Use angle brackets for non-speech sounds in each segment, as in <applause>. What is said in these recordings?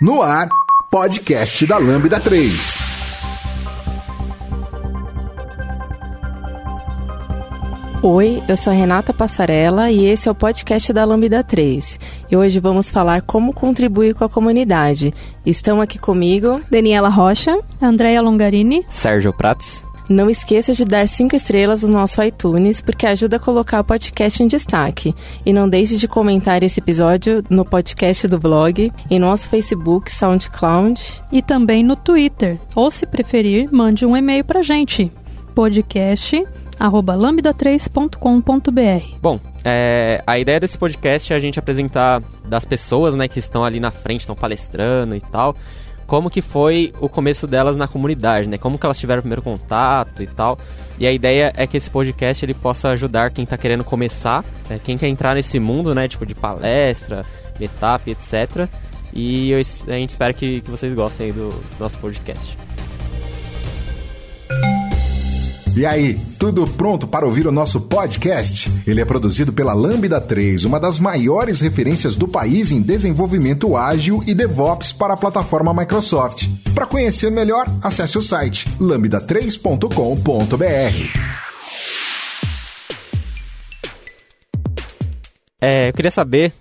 No ar, podcast da Lambda 3. Oi, eu sou a Renata Passarella e esse é o podcast da Lambda 3. E hoje vamos falar como contribuir com a comunidade. Estão aqui comigo Daniela Rocha, Andréia Longarini, Sérgio Prats. Não esqueça de dar cinco estrelas no nosso iTunes, porque ajuda a colocar o podcast em destaque. E não deixe de comentar esse episódio no podcast do blog, em nosso Facebook, SoundCloud. E também no Twitter. Ou, se preferir, mande um e-mail pra gente. Podcast arroba lambda3.com.br. Bom, é, a ideia desse podcast é a gente apresentar das pessoas né, que estão ali na frente, estão palestrando e tal, como que foi o começo delas na comunidade, né? Como que elas tiveram o primeiro contato e tal. E a ideia é que esse podcast ele possa ajudar quem está querendo começar, né, quem quer entrar nesse mundo, né, tipo de palestra, meetup, etc. E eu, a gente espera que, que vocês gostem do, do nosso podcast. E aí, tudo pronto para ouvir o nosso podcast? Ele é produzido pela Lambda 3, uma das maiores referências do país em desenvolvimento ágil e DevOps para a plataforma Microsoft. Para conhecer melhor, acesse o site lambda3.com.br. É, eu queria saber,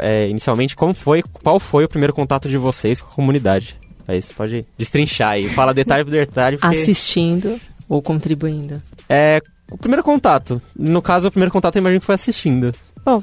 é, inicialmente, como foi, qual foi o primeiro contato de vocês com a comunidade? Aí você pode destrinchar aí, fala detalhe por detalhe. Porque... Assistindo ou contribuindo? É, o primeiro contato. No caso, o primeiro contato eu imagino que foi assistindo. Bom,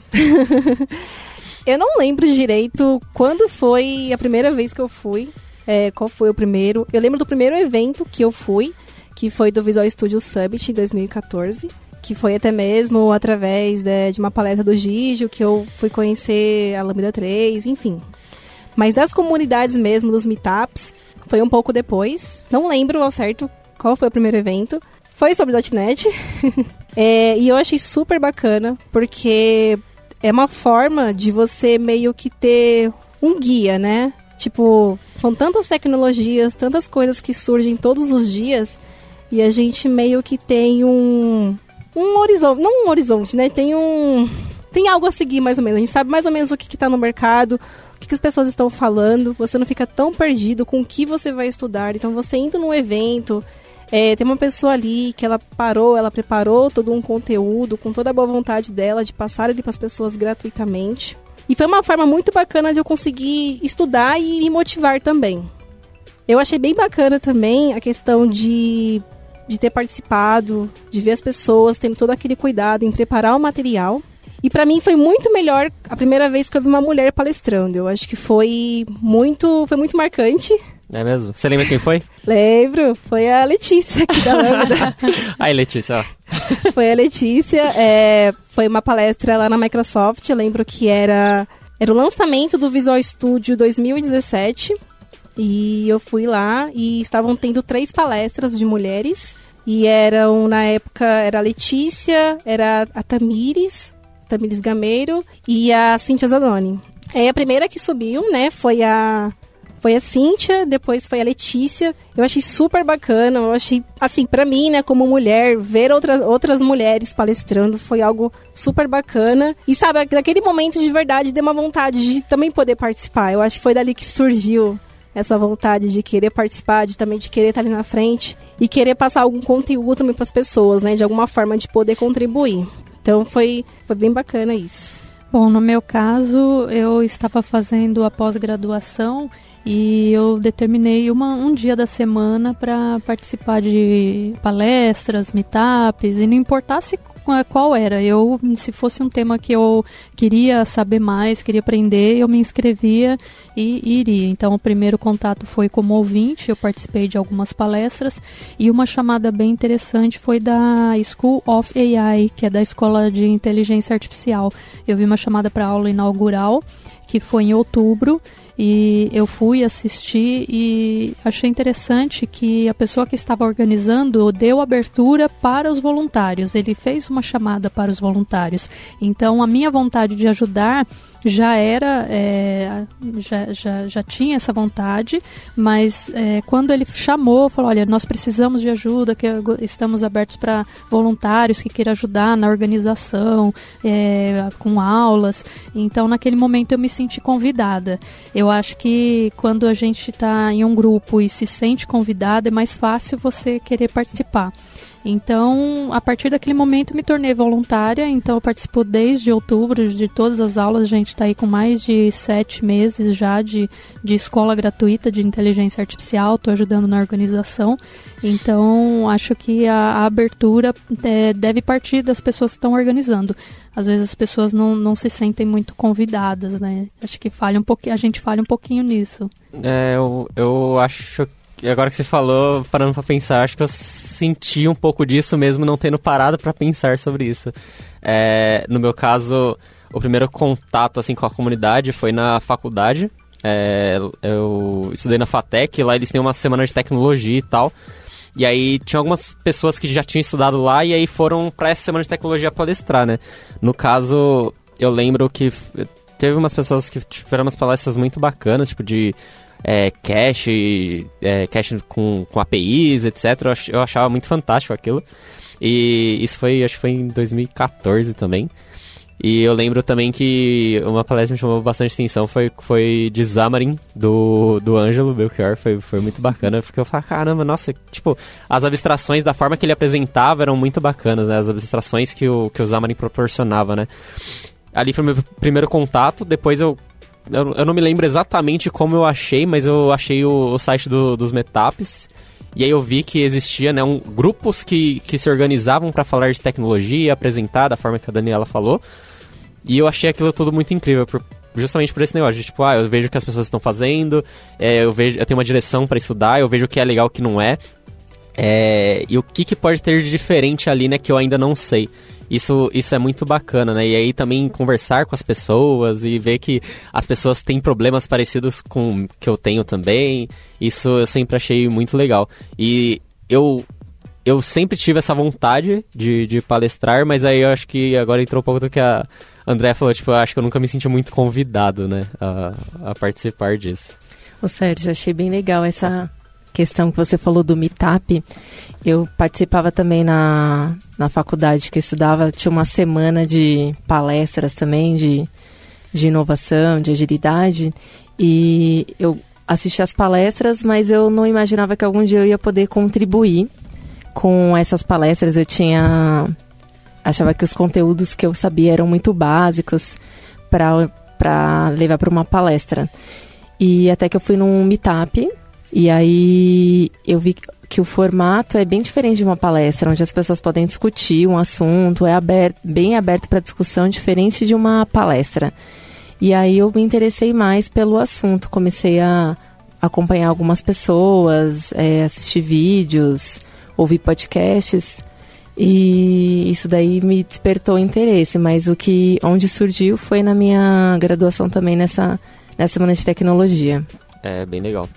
<laughs> eu não lembro direito quando foi a primeira vez que eu fui. É, qual foi o primeiro? Eu lembro do primeiro evento que eu fui, que foi do Visual Studio Summit em 2014 que foi até mesmo através de, de, uma palestra do Gigio que eu fui conhecer a Lambda 3, enfim. Mas das comunidades mesmo, dos meetups, foi um pouco depois. Não lembro ao certo qual foi o primeiro evento. Foi sobre .NET. <laughs> é, e eu achei super bacana, porque é uma forma de você meio que ter um guia, né? Tipo, são tantas tecnologias, tantas coisas que surgem todos os dias, e a gente meio que tem um, um horizonte, não um horizonte, né? Tem um. Tem algo a seguir mais ou menos. A gente sabe mais ou menos o que está no mercado, o que, que, as pessoas estão falando. Você não fica tão perdido com o que você vai estudar. Então, você indo num evento é, tem uma pessoa ali que ela parou, ela preparou todo um conteúdo com toda a boa vontade dela de passar ele para as pessoas gratuitamente. E foi uma forma muito bacana de eu conseguir estudar e me motivar também. Eu achei bem bacana também a questão de, de ter participado, de ver as pessoas tendo todo aquele cuidado em preparar o material. E para mim foi muito melhor a primeira vez que eu vi uma mulher palestrando. Eu acho que foi muito, foi muito marcante. É mesmo? Você lembra quem foi? <laughs> Lembro, foi a Letícia aqui da Lambda. <laughs> Aí, Letícia, ó. <laughs> Foi a Letícia, é, foi uma palestra lá na Microsoft, eu lembro que era, era o lançamento do Visual Studio 2017, e eu fui lá e estavam tendo três palestras de mulheres, e eram, na época, era a Letícia, era a Tamires, Tamires Gameiro, e a Cintia Zanoni. Aí a primeira que subiu, né, foi a foi a Cíntia, depois foi a Letícia. Eu achei super bacana, eu achei, assim, para mim, né, como mulher, ver outras, outras mulheres palestrando foi algo super bacana. E sabe, naquele momento de verdade deu uma vontade de também poder participar. Eu acho que foi dali que surgiu essa vontade de querer participar, de também de querer estar ali na frente e querer passar algum conteúdo também para as pessoas, né, de alguma forma de poder contribuir. Então foi, foi bem bacana isso. Bom, no meu caso, eu estava fazendo a pós-graduação e eu determinei uma, um dia da semana para participar de palestras, meetups, e não importasse qual era. Eu, se fosse um tema que eu queria saber mais, queria aprender, eu me inscrevia e, iria. Então, o primeiro contato foi como ouvinte, eu participei de algumas palestras e uma chamada bem interessante foi da School of AI, que é da Escola de Inteligência Artificial. Eu vi uma chamada para aula inaugural, que foi em outubro, e eu fui assistir e achei interessante que a pessoa que estava organizando deu abertura para os voluntários. Ele fez uma chamada para os voluntários. Então, a minha vontade de ajudar já era, é, já, já, já tinha essa vontade, mas é, quando ele chamou, falou, olha, nós precisamos de ajuda, que estamos abertos para voluntários que queiram ajudar na organização, é, com aulas. Então, naquele momento eu me senti convidada. Eu acho que quando a gente está em um grupo e se sente convidada, é mais fácil você querer participar. Então, a partir daquele momento, me tornei voluntária. Então, eu participo desde outubro de todas as aulas. A gente está aí com mais de sete meses já de, de escola gratuita de inteligência artificial. Estou ajudando na organização. Então, acho que a, a abertura é, deve partir das pessoas que estão organizando. Às vezes as pessoas não, não se sentem muito convidadas, né? Acho que falha um pouquinho, a gente falha um pouquinho nisso. É, eu, eu acho e agora que você falou, parando pra pensar, acho que eu senti um pouco disso mesmo não tendo parado para pensar sobre isso. É, no meu caso, o primeiro contato assim com a comunidade foi na faculdade. É, eu estudei na FATEC, lá eles têm uma semana de tecnologia e tal. E aí tinha algumas pessoas que já tinham estudado lá e aí foram para essa semana de tecnologia palestrar, né? No caso, eu lembro que teve umas pessoas que tiveram umas palestras muito bacanas, tipo de é, cache, é, cache com, com APIs, etc. Eu achava muito fantástico aquilo. E isso foi, acho que foi em 2014 também. E eu lembro também que uma palestra me chamou bastante atenção, foi, foi de Xamarin, do, do Ângelo Belchior, foi, foi muito bacana, porque eu falei, caramba, nossa, tipo, as abstrações, da forma que ele apresentava eram muito bacanas, né, as abstrações que o, que o Xamarin proporcionava, né. Ali foi meu primeiro contato, depois eu eu, eu, não me lembro exatamente como eu achei, mas eu achei o, o site do, dos Metaps. E aí eu vi que existia né, um, grupos que, que se organizavam para falar de tecnologia, apresentar da forma que a Daniela falou. E eu achei aquilo tudo muito incrível, por, justamente por esse negócio tipo, ah, eu vejo o que as pessoas estão fazendo, é, eu vejo, eu tenho uma direção para estudar, eu vejo o que é legal e o que não é. É e o que, que pode ter de diferente ali, né, que eu ainda não sei. Isso, isso é muito bacana, né? E aí também conversar com as pessoas e ver que as pessoas têm problemas parecidos com que eu tenho também. Isso eu sempre achei muito legal. E eu eu sempre tive essa vontade de, de palestrar, mas aí eu acho que agora entrou um pouco do que a André falou, tipo, eu acho que eu nunca me senti muito convidado, né, a, a participar disso. Ô Sérgio, achei bem legal essa, questão que você falou do Meetup, eu participava também na, na faculdade que estudava, tinha uma semana de palestras também, de, de inovação, de agilidade, e eu assisti as palestras, mas eu não imaginava que algum dia eu ia poder contribuir com essas palestras. Eu tinha. achava que os conteúdos que eu sabia eram muito básicos para levar para uma palestra. E até que eu fui num meetup e aí eu vi que o formato é bem diferente de uma palestra, onde as pessoas podem discutir um assunto, é aberto, bem aberto para discussão, diferente de uma palestra. E aí eu me interessei mais pelo assunto, comecei a acompanhar algumas pessoas, é, assistir vídeos, ouvir podcasts. E isso daí me despertou interesse, mas o que onde surgiu foi na minha graduação também nessa, nessa semana de tecnologia. É bem legal.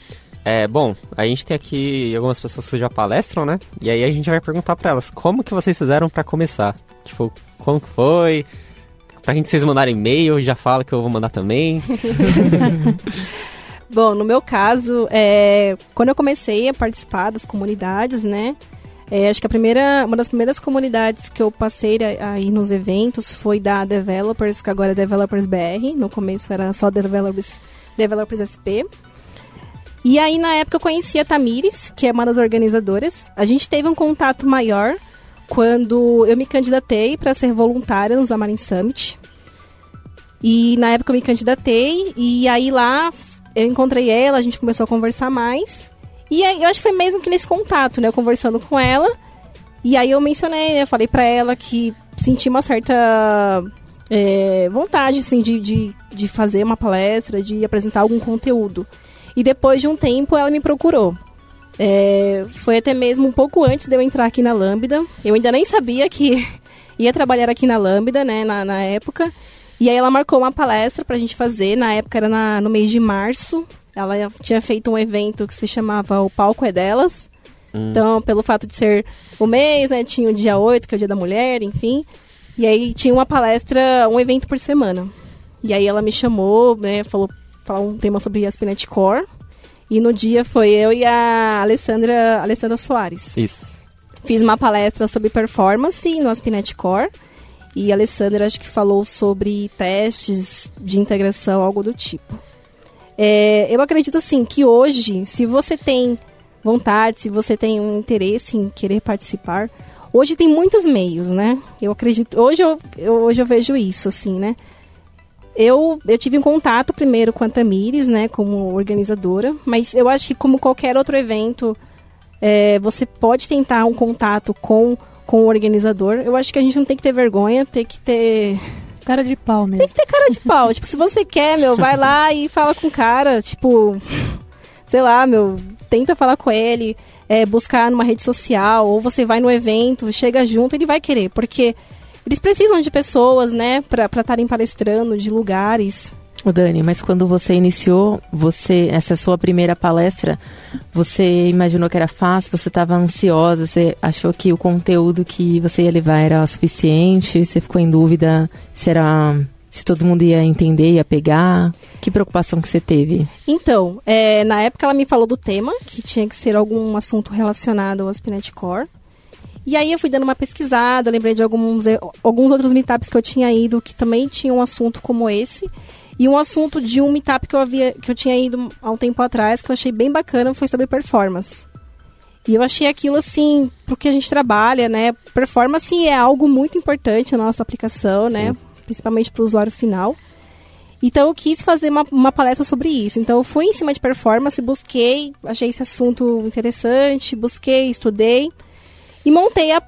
É, bom, a gente tem aqui algumas pessoas que já palestram, né? E aí a gente vai perguntar para elas como que vocês fizeram para começar. Tipo, como que foi? Pra gente vocês mandarem e-mail, já fala que eu vou mandar também. <laughs> bom, no meu caso, é, quando eu comecei a participar das comunidades, né? É, acho que a primeira, uma das primeiras comunidades que eu passei aí nos eventos foi da Developers, que agora é Developers BR. No começo era só Developers, Developers SP. E aí, na época, eu conheci a Tamires, que é uma das organizadoras. A gente teve um contato maior quando eu me candidatei para ser voluntária no Zamarin Summit. E na época eu me candidatei, e aí lá eu encontrei ela, a gente começou a conversar mais. E aí, eu acho que foi mesmo que nesse contato, né? Eu conversando com ela. E aí eu mencionei, eu falei para ela que senti uma certa é, vontade, assim, de, de, de fazer uma palestra, de apresentar algum conteúdo. E depois de um tempo ela me procurou. É, foi até mesmo um pouco antes de eu entrar aqui na Lambda. Eu ainda nem sabia que <laughs> ia trabalhar aqui na Lambda, né, na, na época. E aí ela marcou uma palestra pra gente fazer, na época era na, no mês de março. Ela tinha feito um evento que se chamava O Palco é Delas. Hum. Então, pelo fato de ser o mês, né, tinha o dia 8, que é o dia da mulher, enfim. E aí tinha uma palestra, um evento por semana. E aí ela me chamou, né, falou falar um tema sobre a Spinet Core. E no dia foi eu e a Alessandra, Alessandra Soares. Isso. Fiz uma palestra sobre performance no Aspinet Core. E a Alessandra acho que falou sobre testes de integração, algo do tipo. É, eu acredito assim que hoje, se você tem vontade, se você tem um interesse em querer participar, hoje tem muitos meios, né? Eu acredito. Hoje eu, eu hoje eu vejo isso, assim, né? Eu, eu tive um contato primeiro com a Tamires, né, como organizadora, mas eu acho que como qualquer outro evento, é, você pode tentar um contato com, com o organizador. Eu acho que a gente não tem que ter vergonha, tem que ter Cara de pau mesmo. tem que ter cara de pau. tipo, se você quer, meu, vai lá e fala com o cara. Tipo, sei lá, meu, tenta falar com ele, é, buscar numa rede social, ou você vai no evento, chega junto, ele vai querer, porque eles precisam de pessoas, né, pra estarem palestrando, de lugares. Ô Dani, mas quando você iniciou, você essa sua primeira palestra, você imaginou que era fácil, você estava ansiosa, você achou que o conteúdo que você ia levar era suficiente, você ficou em dúvida se era se todo mundo ia entender, ia pegar? Que preocupação que você teve? Então, é, na época ela me falou do tema, que tinha que ser algum assunto relacionado ao Spinet Core. E aí eu fui dando uma pesquisada, lembrei de alguns, alguns outros meetups que eu tinha ido que também tinham um assunto como esse. E um assunto de um meetup que eu, havia, que eu tinha ido há um tempo atrás, que eu achei bem bacana, foi sobre performance. E eu achei aquilo assim, porque a gente trabalha, né? Performance é algo muito importante na nossa aplicação, né? Principalmente para o usuário final. Então eu quis fazer uma, uma palestra sobre isso. Então eu fui em cima de performance, busquei, achei esse assunto interessante, busquei, estudei e montei a,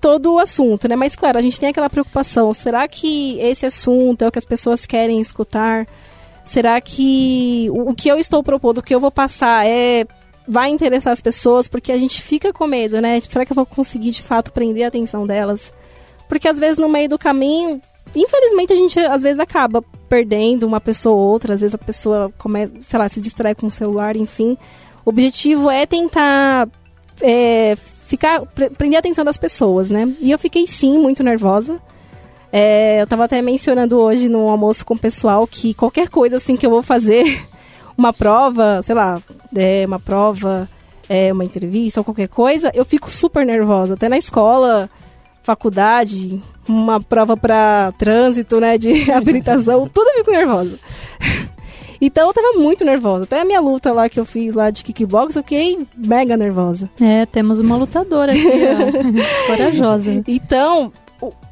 todo o assunto, né? Mas claro, a gente tem aquela preocupação: será que esse assunto é o que as pessoas querem escutar? Será que o, o que eu estou propondo, o que eu vou passar é vai interessar as pessoas? Porque a gente fica com medo, né? Tipo, será que eu vou conseguir de fato prender a atenção delas? Porque às vezes no meio do caminho, infelizmente a gente às vezes acaba perdendo uma pessoa ou outra, às vezes a pessoa começa, sei lá, se distrai com o celular, enfim. O objetivo é tentar é, ficar pre- prender a atenção das pessoas, né? E eu fiquei sim muito nervosa. É, eu tava até mencionando hoje no almoço com o pessoal que qualquer coisa assim que eu vou fazer, <laughs> uma prova, sei lá, é, uma prova, é, uma entrevista ou qualquer coisa, eu fico super nervosa. Até na escola, faculdade, uma prova para trânsito, né, de <laughs> habilitação, tudo eu fico nervosa. <laughs> Então eu tava muito nervosa. Até a minha luta lá que eu fiz lá de kickbox, eu fiquei mega nervosa. É, temos uma lutadora aqui, ó. <laughs> Corajosa. Então,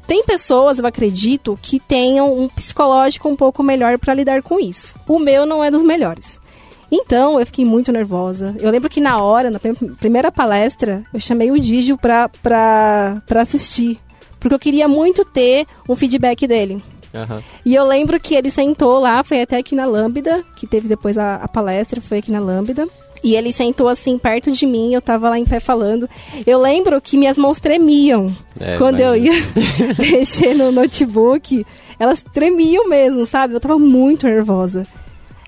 tem pessoas, eu acredito, que tenham um psicológico um pouco melhor pra lidar com isso. O meu não é dos melhores. Então, eu fiquei muito nervosa. Eu lembro que na hora, na prim- primeira palestra, eu chamei o Digio pra, pra, pra assistir. Porque eu queria muito ter um feedback dele. Aham. E eu lembro que ele sentou lá, foi até aqui na Lambda, que teve depois a, a palestra, foi aqui na Lambda. E ele sentou assim perto de mim, eu tava lá em pé falando. Eu lembro que minhas mãos tremiam É, quando eu ia <laughs> mexer no notebook. Elas tremiam mesmo, sabe? Eu tava muito nervosa.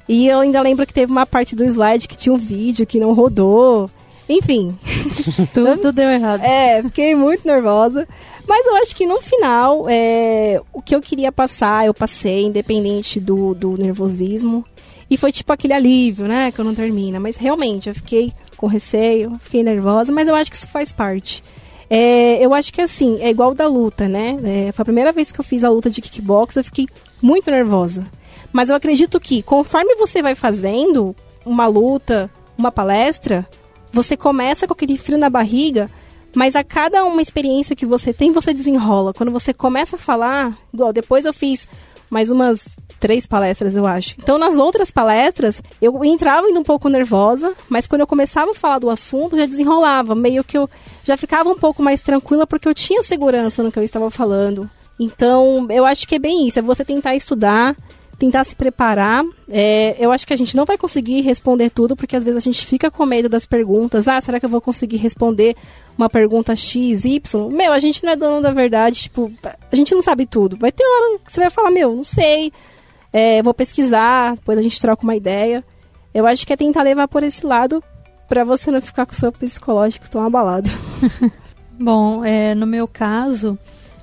E eu ainda lembro que teve uma parte do slide que tinha um vídeo que não rodou. Enfim, <laughs> Tudo deu errado. é, fiquei muito nervosa. Mas eu acho que no final, é, o que eu queria passar, eu passei, independente do, do nervosismo. E foi tipo aquele alívio, né? Que eu não termina. Mas realmente, eu fiquei com receio, fiquei nervosa, mas eu acho que isso faz parte. É, eu acho que assim, é igual da luta, né? É, foi a primeira vez que eu fiz a luta de kickbox, eu fiquei muito nervosa. Mas eu acredito que conforme você vai fazendo uma luta, uma palestra, você começa com aquele frio na barriga, mas a cada uma experiência que você tem, você desenrola. Quando você começa a falar, igual depois eu fiz mais umas três palestras, eu acho. Então, nas outras palestras, eu entrava ainda um pouco nervosa, mas quando eu começava a falar do assunto, já desenrolava. Meio que eu já ficava um pouco mais tranquila, porque eu tinha segurança no que eu estava falando. Então, eu acho que é bem isso, é você tentar estudar, tentar se preparar. É, eu acho que a gente não vai conseguir responder tudo, porque às vezes a gente fica com medo das perguntas. Ah, será que eu vou conseguir responder uma pergunta X, Y? Meu, a gente não é dono da verdade, tipo, a gente não sabe tudo. Vai ter hora que você vai falar, meu, não sei, é, vou pesquisar, depois a gente troca uma ideia. Eu acho que é tentar levar por esse lado pra você não ficar com o seu psicológico tão abalado. <laughs> Bom, é, no meu caso,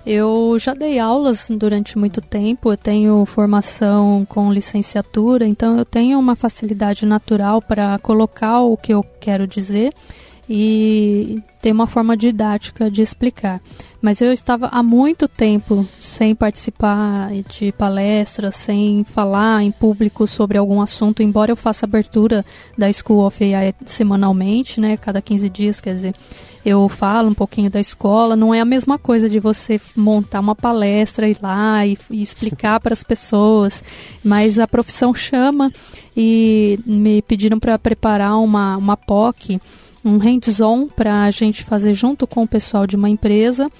Eu já dei aulas durante muito tempo, eu tenho formação com licenciatura, então eu tenho uma facilidade natural para colocar o que eu quero dizer e ter uma forma didática de explicar. Mas eu estava há muito tempo sem participar de palestras, sem falar em público sobre algum assunto, embora eu faça abertura da School of AI semanalmente, né, cada 15 dias, quer dizer, eu falo um pouquinho da escola, não é a mesma coisa de você montar uma palestra, ir lá e, e explicar para as pessoas, mas a profissão chama e me pediram para preparar uma, uma POC um hands-on para a gente fazer junto com o pessoal de uma empresa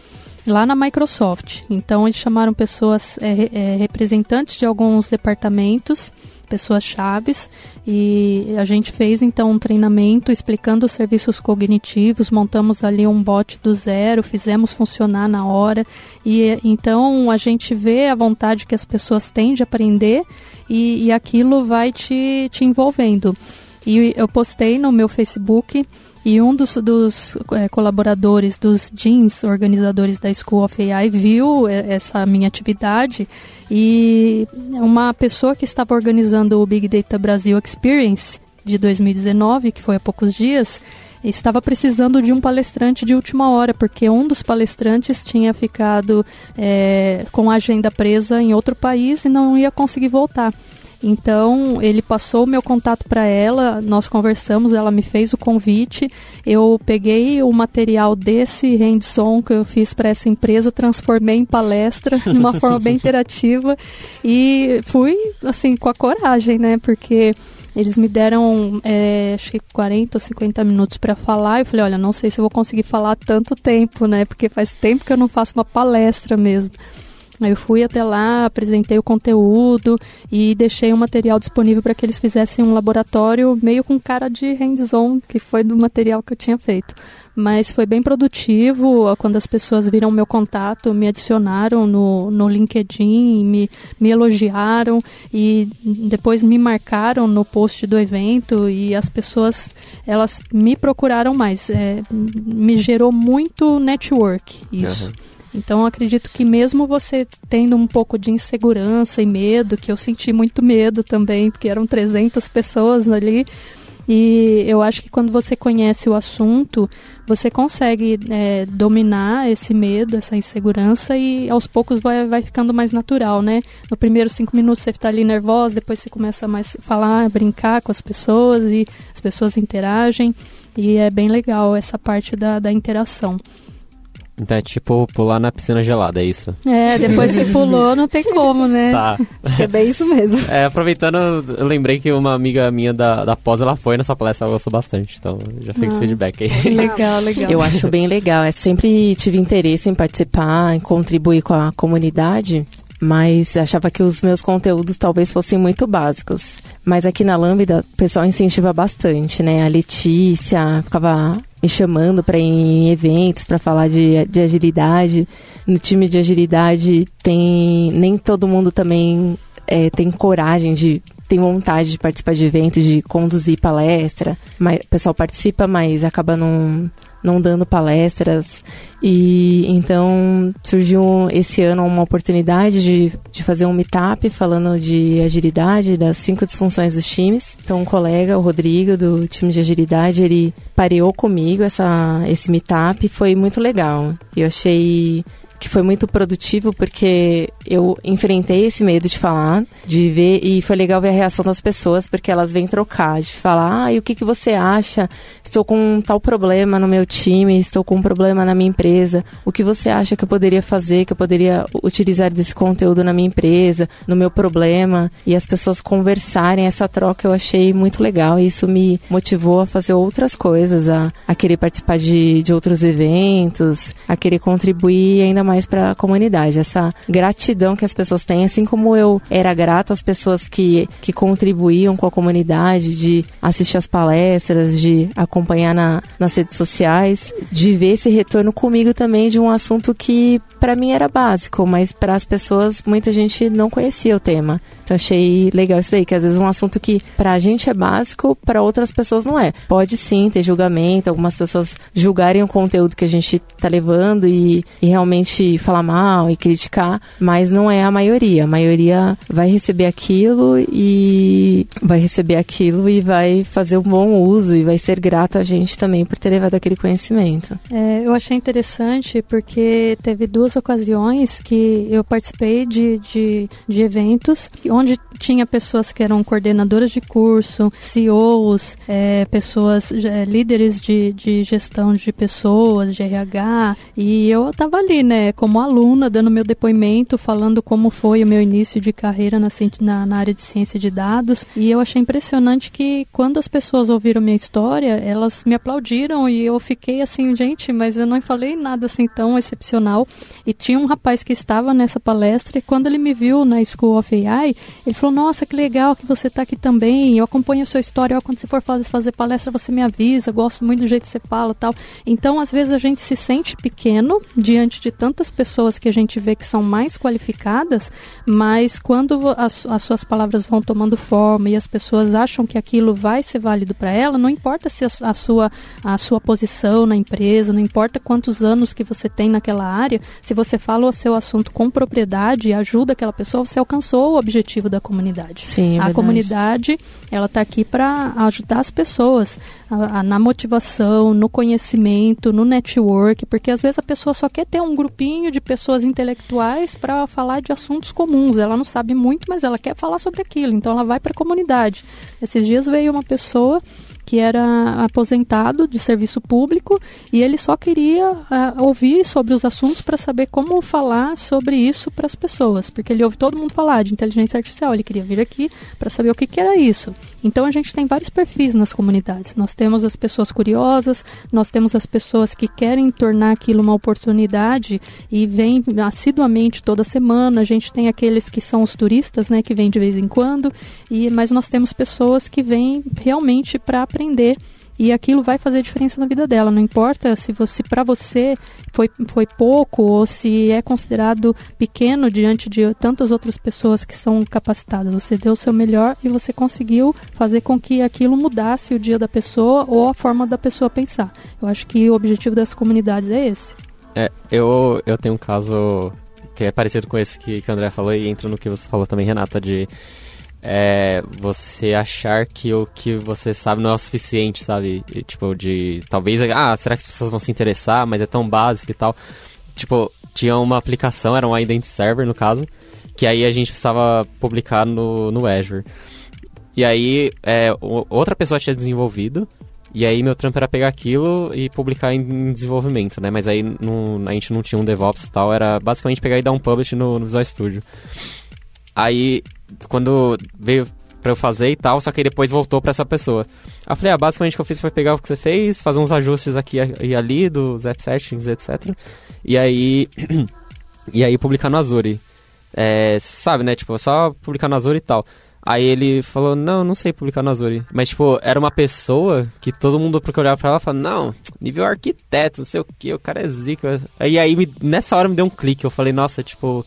lá na Microsoft. Então eles chamaram pessoas é, é, representantes de alguns departamentos, pessoas chaves, e a gente fez então um treinamento explicando os serviços cognitivos, montamos ali um bot do zero, fizemos funcionar na hora, e então a gente vê a vontade que as pessoas têm de aprender e, e aquilo vai te, te envolvendo. E eu postei no meu Facebook e um dos, dos é, colaboradores dos jeans, organizadores da School of AI, viu essa minha atividade e uma pessoa que estava organizando o Big Data Brasil Experience de 2019, que foi há poucos dias, estava precisando de um palestrante de última hora, porque um dos palestrantes tinha ficado é, com a agenda presa em outro país e não ia conseguir voltar. Então, ele passou o meu contato para ela, nós conversamos, ela me fez o convite. Eu peguei o material desse hands-on que eu fiz para essa empresa, transformei em palestra de uma forma bem <laughs> interativa e fui, assim, com a coragem, né? Porque eles me deram, é, acho que 40 ou 50 minutos para falar. Eu falei, olha, não sei se eu vou conseguir falar tanto tempo, né? Porque faz tempo que eu não faço uma palestra mesmo. Eu fui até lá, apresentei o conteúdo e deixei o material disponível para que eles fizessem um laboratório meio com cara de hands-on, que foi do material que eu tinha feito. Mas foi bem produtivo, quando as pessoas viram meu contato, me adicionaram no, no LinkedIn, me, me elogiaram e depois me marcaram no post do evento e as pessoas, elas me procuraram mais. É, me gerou muito network isso. Uhum. Então acredito que mesmo você tendo um pouco de insegurança e medo, que eu senti muito medo também, porque eram 300 pessoas ali, e eu acho que quando você conhece o assunto, você consegue é, dominar esse medo, essa insegurança e aos poucos vai, vai ficando mais natural, né? No primeiro cinco minutos você está ali nervosa, depois você começa a mais falar, brincar com as pessoas e as pessoas interagem e é bem legal essa parte da, da interação. Então é tipo pular na piscina gelada, é isso? É, depois que pulou não tem como, né? Tá. É bem isso mesmo. É, aproveitando, eu lembrei que uma amiga minha da, da pós, ela foi nessa palestra, ela gostou bastante, então já fez ah, feedback aí. Legal, legal. Eu acho bem legal, é sempre tive interesse em participar, em contribuir com a comunidade, mas achava que os meus conteúdos talvez fossem muito básicos. Mas aqui na Lambda, o pessoal incentiva bastante, né? A Letícia ficava me chamando para ir em eventos para falar de, de agilidade. No time de agilidade tem nem todo mundo também é, tem coragem de tem vontade de participar de eventos, de conduzir palestra. Mas, o pessoal participa, mas acaba não, não dando palestras. E então surgiu esse ano uma oportunidade de, de fazer um meetup falando de agilidade, das cinco disfunções dos times. Então um colega, o Rodrigo, do time de agilidade, ele pareou comigo essa, esse meetup. Foi muito legal. Eu achei que foi muito produtivo porque eu enfrentei esse medo de falar, de ver, e foi legal ver a reação das pessoas, porque elas vêm trocar, de falar, ah, e o que, que você acha? Estou com um tal problema no meu time, estou com um problema na minha empresa, o que você acha que eu poderia fazer, que eu poderia utilizar desse conteúdo na minha empresa, no meu problema, e as pessoas conversarem, essa troca eu achei muito legal, e isso me motivou a fazer outras coisas, a, a querer participar de, de outros eventos, a querer contribuir ainda mais para a comunidade, essa gratidão que as pessoas têm, assim como eu era grata às pessoas que, que contribuíam com a comunidade, de assistir as palestras, de acompanhar na, nas redes sociais, de ver esse retorno comigo também de um assunto que para mim era básico, mas para as pessoas muita gente não conhecia o tema. Então achei legal isso aí, que às vezes um assunto que para a gente é básico, para outras pessoas não é. Pode sim ter julgamento, algumas pessoas julgarem o conteúdo que a gente está levando e, e realmente falar mal e criticar, mas não é a maioria. A maioria vai receber aquilo e vai receber aquilo e vai fazer um bom uso e vai ser grato a gente também por ter levado aquele conhecimento. É, eu achei interessante porque teve duas ocasiões que eu participei de, de, de eventos onde tinha pessoas que eram coordenadoras de curso, CEOs, é, pessoas, é, líderes de, de gestão de pessoas, de RH, e eu estava ali, né, como aluna, dando meu depoimento, falando como foi o meu início de carreira na, na, na área de ciência de dados, e eu achei impressionante que quando as pessoas ouviram minha história, elas me aplaudiram e eu fiquei assim, gente, mas eu não falei nada assim tão excepcional. E tinha um rapaz que estava nessa palestra e quando ele me viu na School of AI, ele falou: Nossa, que legal que você está aqui também. Eu acompanho a sua história. Quando você for fazer palestra, você me avisa. Gosto muito do jeito que você fala tal. Então, às vezes, a gente se sente pequeno diante de tantas pessoas que a gente vê que são mais qualificadas, mas quando as, as suas palavras vão tomando forma e as pessoas acham que aquilo vai ser válido para ela, não importa se a, a, sua, a sua posição na empresa, não importa quantos anos que você tem naquela área, se você fala o seu assunto com propriedade e ajuda aquela pessoa, você alcançou o objetivo da comunidade. Sim, é a verdade. comunidade, ela está aqui para ajudar as pessoas a, a, na motivação, no conhecimento, no network, porque às vezes a pessoa só quer ter um grupinho de pessoas intelectuais para falar de assuntos comuns. Ela não sabe muito, mas ela quer falar sobre aquilo, então ela vai para a comunidade. Esses dias veio uma pessoa que era aposentado de serviço público e ele só queria uh, ouvir sobre os assuntos para saber como falar sobre isso para as pessoas, porque ele ouve todo mundo falar de inteligência artificial, ele queria vir aqui para saber o que, que era isso. Então a gente tem vários perfis nas comunidades. Nós temos as pessoas curiosas, nós temos as pessoas que querem tornar aquilo uma oportunidade e vêm assiduamente toda semana. A gente tem aqueles que são os turistas, né, que vêm de vez em quando, e mas nós temos pessoas que vêm realmente para aprender e aquilo vai fazer diferença na vida dela. Não importa se, se para você foi, foi pouco ou se é considerado pequeno diante de tantas outras pessoas que são capacitadas. Você deu o seu melhor e você conseguiu fazer com que aquilo mudasse o dia da pessoa ou a forma da pessoa pensar. Eu acho que o objetivo das comunidades é esse. É, eu, eu tenho um caso que é parecido com esse que, que o André falou e entra no que você falou também, Renata, de é, você achar que o que você sabe não é o suficiente, sabe? E, tipo, de talvez, ah, será que as pessoas vão se interessar, mas é tão básico e tal. Tipo, tinha uma aplicação, era um Identity Server no caso, que aí a gente precisava publicar no, no Azure. E aí, é, outra pessoa tinha desenvolvido, e aí meu trampo era pegar aquilo e publicar em, desenvolvimento, né? Mas aí não, a gente não tinha um DevOps e tal, era basicamente pegar e dar um publish no, no Visual Studio. Aí quando veio pra eu fazer e tal, só que depois voltou pra essa pessoa. Aí eu falei, ah, basicamente o que eu fiz foi pegar o que você fez, fazer uns ajustes aqui e ali dos app settings, etc. E aí. <clears throat> e aí publicar no Azure. É, sabe, né? Tipo, só publicar no Azure e tal. Aí ele falou, não, não sei publicar no Azure. Mas, tipo, era uma pessoa que todo mundo procurava pra ela falava, não, nível arquiteto, não sei o que, o cara é zica. E aí, me, nessa hora me deu um clique, eu falei, nossa, tipo,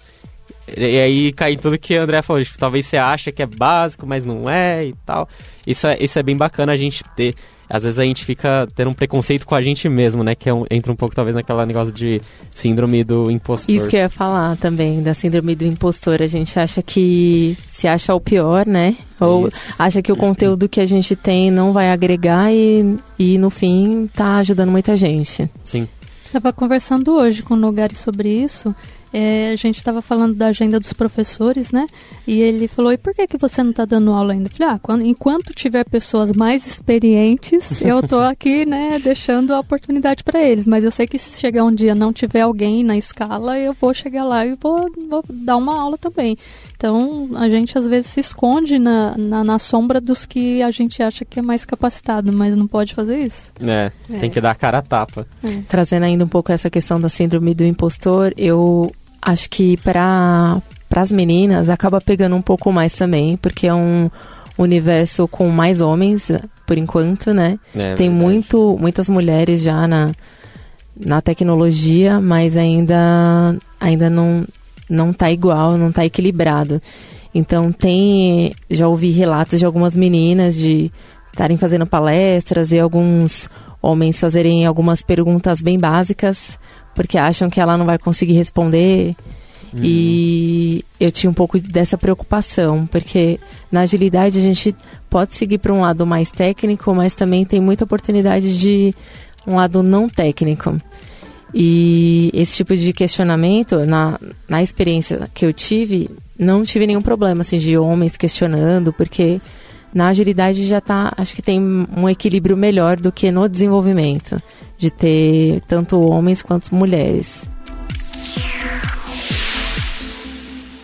e aí cai tudo que o André falou, tipo, talvez você acha que é básico, mas não é e tal. Isso é, isso é bem bacana a gente ter. Às vezes a gente fica tendo um preconceito com a gente mesmo, né? Que é um, entra um pouco talvez naquela negócio de síndrome do impostor. Isso que eu ia falar também, da síndrome do impostor. A gente acha que se acha o pior, né? Ou Isso. acha que o conteúdo que a gente tem não vai agregar e, e no fim tá ajudando muita gente. Sim. Estava conversando hoje com o Nogari sobre isso é, a gente estava falando da agenda dos professores, né? E ele falou: e por que, que você não está dando aula ainda? Eu falei: ah, quando, enquanto tiver pessoas mais experientes, <laughs> eu estou aqui, né, deixando a oportunidade para eles. Mas eu sei que se chegar um dia não tiver alguém na escala, eu vou chegar lá e vou, vou dar uma aula também. Então, a gente às vezes se esconde na, na, na, sombra dos que a gente acha que é mais capacitado, mas não pode fazer isso. É, é. tem que dar a cara a tapa. É. Trazendo ainda um pouco essa questão da síndrome do impostor, eu acho que para as meninas acaba pegando um pouco mais também, porque é um universo com mais homens, por enquanto, né? É, Tem muito, muitas mulheres já na, na tecnologia, mas ainda, ainda não, não tá igual, não tá equilibrado. Então tem, já ouvi relatos de algumas meninas de estarem fazendo palestras e alguns homens fazerem algumas perguntas bem básicas porque acham que ela não vai conseguir responder. Hum. E eu tinha um pouco dessa preocupação, porque na agilidade a gente pode seguir para um lado mais técnico, mas também tem muita oportunidade de um lado não técnico. E esse tipo de questionamento, na, na experiência que eu tive, não tive nenhum problema assim, de homens questionando, porque na agilidade já está, acho que tem um equilíbrio melhor do que no desenvolvimento, de ter tanto homens quanto mulheres.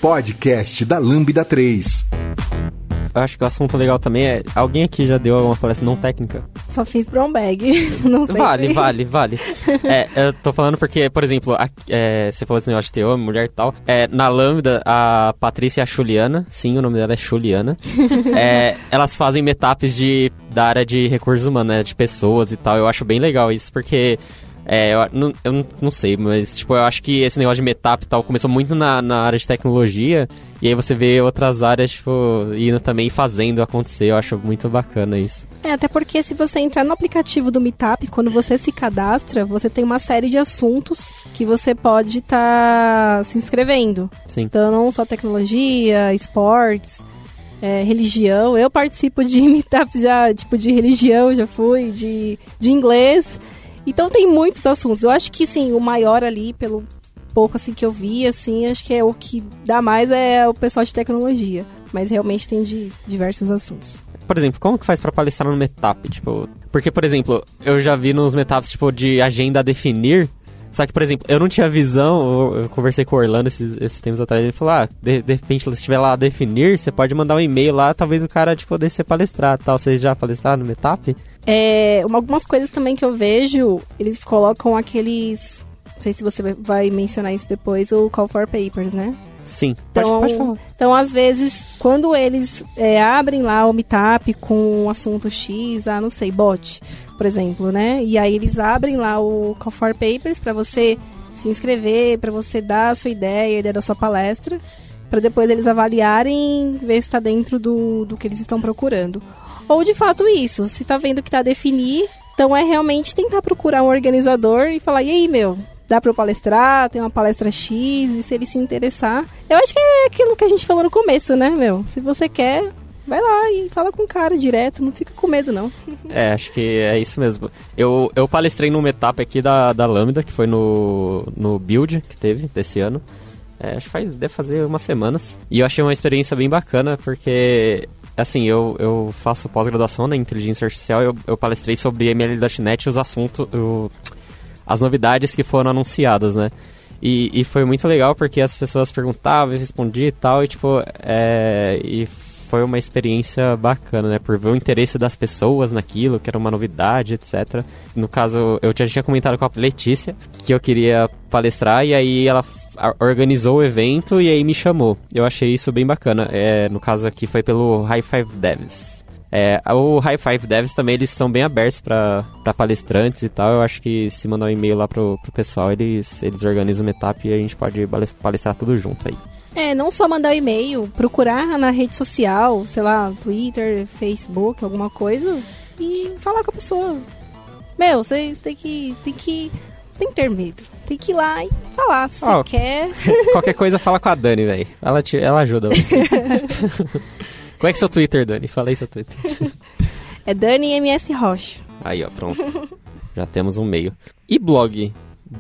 Podcast da Lambda 3 eu acho que o assunto legal também é. Alguém aqui já deu alguma palestra não técnica? Só fiz brown bag. <laughs> não sei. Vale, se... vale, vale. <laughs> é, eu tô falando porque, por exemplo, a, é, você falou esse negócio de ter homem, mulher e tal. É, na Lambda, a Patrícia e a Juliana, sim, o nome dela é Juliana. <laughs> é, elas fazem meetups de, da área de recursos humanos, né, de pessoas e tal. Eu acho bem legal isso, porque é, eu não, eu não sei, mas tipo, eu acho que esse negócio de metap e tal começou muito na, na área de tecnologia, e aí você vê outras áreas, tipo, indo também fazendo acontecer. Eu acho muito bacana isso. É, até porque se você entrar no aplicativo do Meetup, quando você se cadastra, você tem uma série de assuntos que você pode estar tá se inscrevendo. Sim. Então, não só tecnologia, esportes, é, religião. Eu participo de <laughs> Meetup já, tipo, de religião, já fui, de, de inglês. Então tem muitos assuntos. Eu acho que sim, o maior ali, pelo pouco assim que eu vi, assim, acho que é o que dá mais é o pessoal de tecnologia. Mas realmente tem de diversos assuntos. Por exemplo, como que faz para palestrar no Metap? Tipo, porque, por exemplo, eu já vi nos Metaps, tipo, de agenda a definir. Só que, por exemplo, eu não tinha visão, eu conversei com o Orlando esses, esses tempos atrás, ele falou, ah, de, de repente, se estiver lá a definir, você pode mandar um e-mail lá, talvez o cara, tipo, deixe você palestrar, tal. Vocês já palestraram no Metap? É, algumas coisas também que eu vejo, eles colocam aqueles. Não sei se você vai mencionar isso depois, o Call for Papers, né? Sim, então, pode, pode falar. Então, às vezes, quando eles é, abrem lá o Meetup com um assunto X, ah, não sei, bot, por exemplo, né? E aí eles abrem lá o Call for Papers para você se inscrever, para você dar a sua ideia, a ideia da sua palestra, para depois eles avaliarem, ver se está dentro do, do que eles estão procurando. Ou de fato isso, se tá vendo que tá a definir, então é realmente tentar procurar um organizador e falar, e aí, meu, dá para eu palestrar, tem uma palestra X, e se ele se interessar. Eu acho que é aquilo que a gente falou no começo, né, meu? Se você quer, vai lá e fala com o cara direto, não fica com medo, não. <laughs> É, acho que é isso mesmo. Eu, eu palestrei numa etapa aqui da, da Lambda, que foi no, no Build que teve desse ano. É, acho que faz, deve fazer umas semanas. E eu achei uma experiência bem bacana, porque assim, eu, eu faço pós-graduação na inteligência artificial, eu, eu palestrei sobre ML.NET e os assuntos, o, as novidades que foram anunciadas, né? E, e foi muito legal porque as pessoas perguntavam, eu respondia e tal, e tipo, é, e foi uma experiência bacana, né? Por ver o interesse das pessoas naquilo, que era uma novidade, etc. No caso, eu já tinha comentado com a Letícia que eu queria palestrar, e aí ela organizou o evento e aí me chamou. Eu achei isso bem bacana. É, no caso aqui foi pelo High Five Devs. É, o High Five Devs também eles são bem abertos para palestrantes e tal. Eu acho que se mandar um e-mail lá pro, pro pessoal, eles, eles organizam uma etapa e a gente pode palestrar tudo junto aí. É, não só mandar um e-mail, procurar na rede social, sei lá, Twitter, Facebook, alguma coisa, e falar com a pessoa. Meu, vocês têm que, tem que tem que ter medo. Tem que ir lá e falar se oh, você quer. <laughs> Qualquer coisa, fala com a Dani, velho. Ela, te, ela ajuda você. <laughs> Qual é que é seu Twitter, Dani? Fala aí seu Twitter. <laughs> é Dani MS Rocha. Aí, ó, pronto. Já temos um meio. E blog?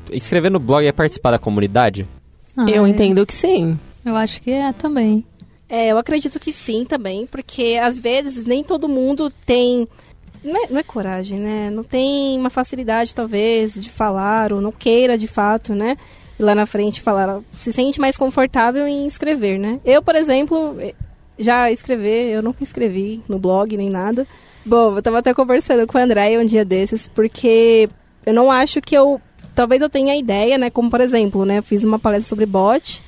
Escrever no blog é participar da comunidade? Ah, eu é. entendo que sim. Eu acho que é também. É, eu acredito que sim também, porque às vezes nem todo mundo tem não é, não é, coragem, né? Não tem uma facilidade, talvez, de falar, ou não queira de fato, né? E lá na frente falar, se sente mais confortável em escrever, né? Eu, por exemplo, já escrever, eu nunca escrevi no blog nem nada. Bom, eu tava até conversando com o André um dia desses, porque eu não acho que eu. Talvez eu tenha ideia, né? Como por exemplo, né? Eu fiz uma palestra sobre bot.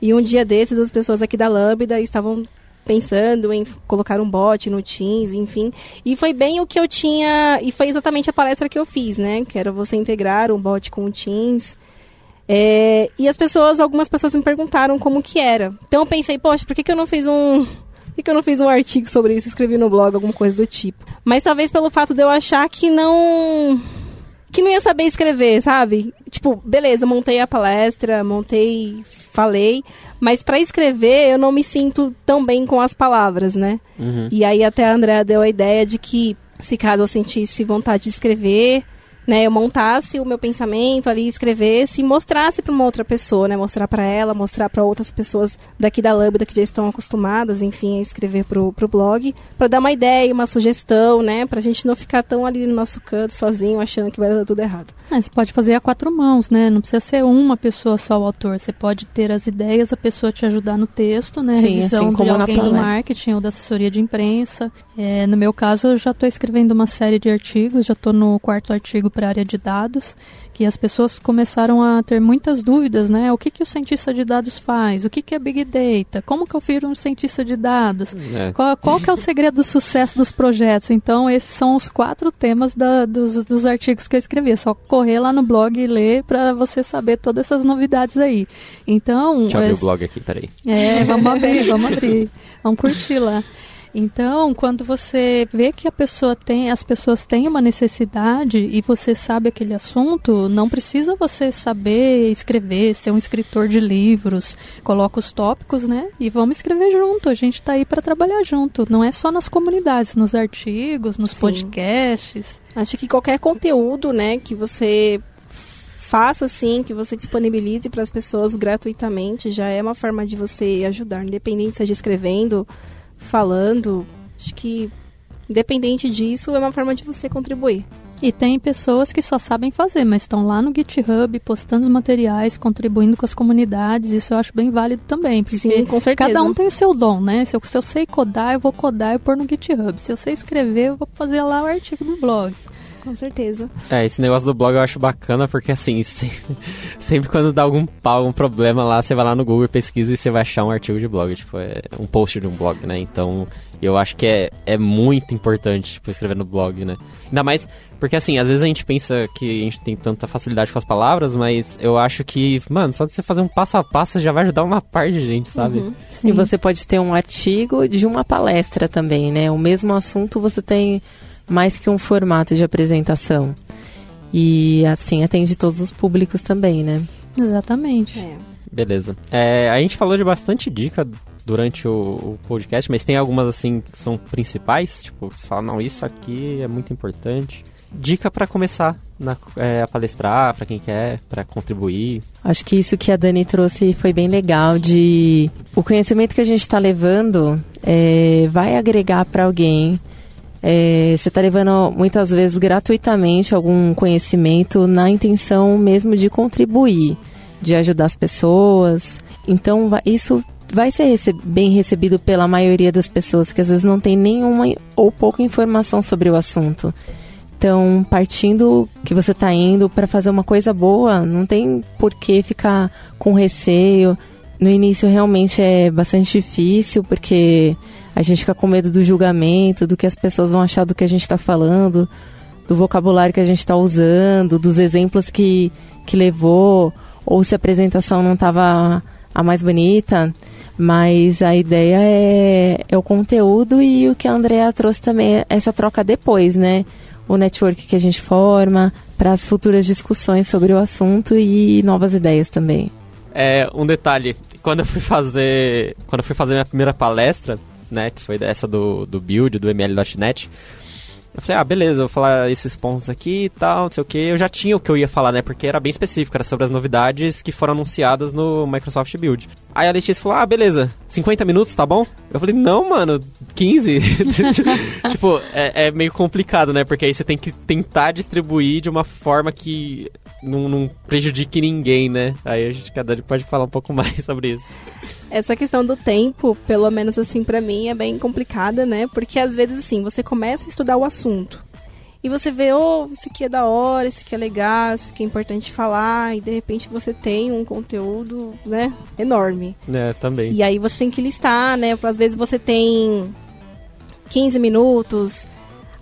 E um dia desses, as pessoas aqui da Lambda estavam pensando em colocar um bot no Teams, enfim. E foi bem o que eu tinha. E foi exatamente a palestra que eu fiz, né? Que era você integrar um bot com o Teams. É, e as pessoas, algumas pessoas me perguntaram como que era. Então eu pensei, poxa, por que, que eu não fiz um. Por que, eu não fiz um artigo sobre isso, escrevi no blog, alguma coisa do tipo? Mas talvez pelo fato de eu achar que não. que não ia saber escrever, sabe? tipo, beleza, montei a palestra, montei, falei, mas para escrever eu não me sinto tão bem com as palavras, né? Uhum. E aí até a Andrea deu a ideia de que se caso eu sentisse vontade de escrever, né, eu montasse o meu pensamento ali, escrevesse e mostrasse para uma outra pessoa, né, mostrar para ela, mostrar para outras pessoas daqui da Lambda que já estão acostumadas, enfim, a escrever pro, pro blog, para dar uma ideia, uma sugestão, né, pra gente não ficar tão ali no nosso canto sozinho achando que vai dar tudo errado. Ah, você pode fazer a quatro mãos, né? Não precisa ser uma pessoa só o autor. Você pode ter as ideias, a pessoa te ajudar no texto, né? Sim, Revisão assim como de na alguém do marketing ou da assessoria de imprensa. É, no meu caso, eu já estou escrevendo uma série de artigos, já estou no quarto artigo para a área de dados, que as pessoas começaram a ter muitas dúvidas, né? O que, que o cientista de dados faz? O que, que é Big Data? Como que eu viro um cientista de dados? É. Qual, qual que é o segredo do sucesso dos projetos? Então, esses são os quatro temas da- dos, dos artigos que eu escrevi. É só correr lá no blog e ler para você saber todas essas novidades aí. Então, Deixa eu abrir o blog aqui, peraí. é, vamos abrir, vamos <laughs> abrir. Vamos curtir lá. Então, quando você vê que a pessoa tem, as pessoas têm uma necessidade e você sabe aquele assunto, não precisa você saber escrever, ser um escritor de livros. Coloca os tópicos, né? E vamos escrever junto. A gente tá aí para trabalhar junto. Não é só nas comunidades, nos artigos, nos Sim. podcasts. Acho que qualquer conteúdo, né, que você faça assim, que você disponibilize para as pessoas gratuitamente, já é uma forma de você ajudar, independente seja escrevendo, falando. Acho que independente disso, é uma forma de você contribuir. E tem pessoas que só sabem fazer, mas estão lá no GitHub postando os materiais, contribuindo com as comunidades. Isso eu acho bem válido também, porque Sim, com certeza. cada um tem o seu dom, né? Se eu, se eu sei codar, eu vou codar e pôr no GitHub. Se eu sei escrever, eu vou fazer lá o artigo no blog. Com certeza. É, esse negócio do blog eu acho bacana porque assim, <laughs> se- sempre quando dá algum pau, algum problema lá, você vai lá no Google e pesquisa e você vai achar um artigo de blog, tipo, é um post de um blog, né? Então, eu acho que é, é muito importante, tipo, escrever no blog, né? Ainda mais porque assim, às vezes a gente pensa que a gente tem tanta facilidade com as palavras, mas eu acho que, mano, só de você fazer um passo a passo já vai ajudar uma parte de gente, sabe? Uhum. Sim. E você pode ter um artigo de uma palestra também, né? O mesmo assunto você tem mais que um formato de apresentação. E assim atende todos os públicos também, né? Exatamente. É. Beleza. É, a gente falou de bastante dica durante o, o podcast, mas tem algumas assim que são principais, tipo, que você fala, não, isso aqui é muito importante. Dica pra começar na- é, a palestrar, pra quem quer, pra contribuir. Acho que isso que a Dani trouxe foi bem legal de o conhecimento que a gente está levando é, vai agregar para alguém. É, você está levando muitas vezes gratuitamente algum conhecimento na intenção mesmo de contribuir, de ajudar as pessoas. Então isso vai ser bem recebido pela maioria das pessoas que às vezes não tem nenhuma ou pouca informação sobre o assunto. Então, partindo que você está indo para fazer uma coisa boa, não tem por que ficar com receio. No início realmente é bastante difícil, porque a gente fica com medo do julgamento, do que as pessoas vão achar do que a gente está falando, do vocabulário que a gente está usando, dos exemplos que, que levou, ou se a apresentação não estava a mais bonita. Mas a ideia é, é o conteúdo e o que a Andrea trouxe também, é essa troca depois, né? O network que a gente forma para as futuras discussões sobre o assunto e novas ideias também. É, um detalhe, quando eu fui fazer. Quando eu fui fazer minha primeira palestra, né, que foi essa do, do build, do ML.NET, eu falei, ah, beleza, vou falar esses pontos aqui e tal, não sei o que. Eu já tinha o que eu ia falar, né? Porque era bem específico, era sobre as novidades que foram anunciadas no Microsoft Build. Aí a Letícia falou, ah, beleza, 50 minutos, tá bom? Eu falei, não, mano, 15. <laughs> tipo, é, é meio complicado, né? Porque aí você tem que tentar distribuir de uma forma que não, não prejudique ninguém, né? Aí a gente cada dia pode falar um pouco mais <laughs> sobre isso. Essa questão do tempo, pelo menos assim pra mim, é bem complicada, né? Porque às vezes assim, você começa a estudar o assunto e você vê, oh, isso aqui é da hora, isso aqui é legal, isso aqui é importante falar, e de repente você tem um conteúdo, né, enorme. É, também. E aí você tem que listar, né? Às vezes você tem 15 minutos.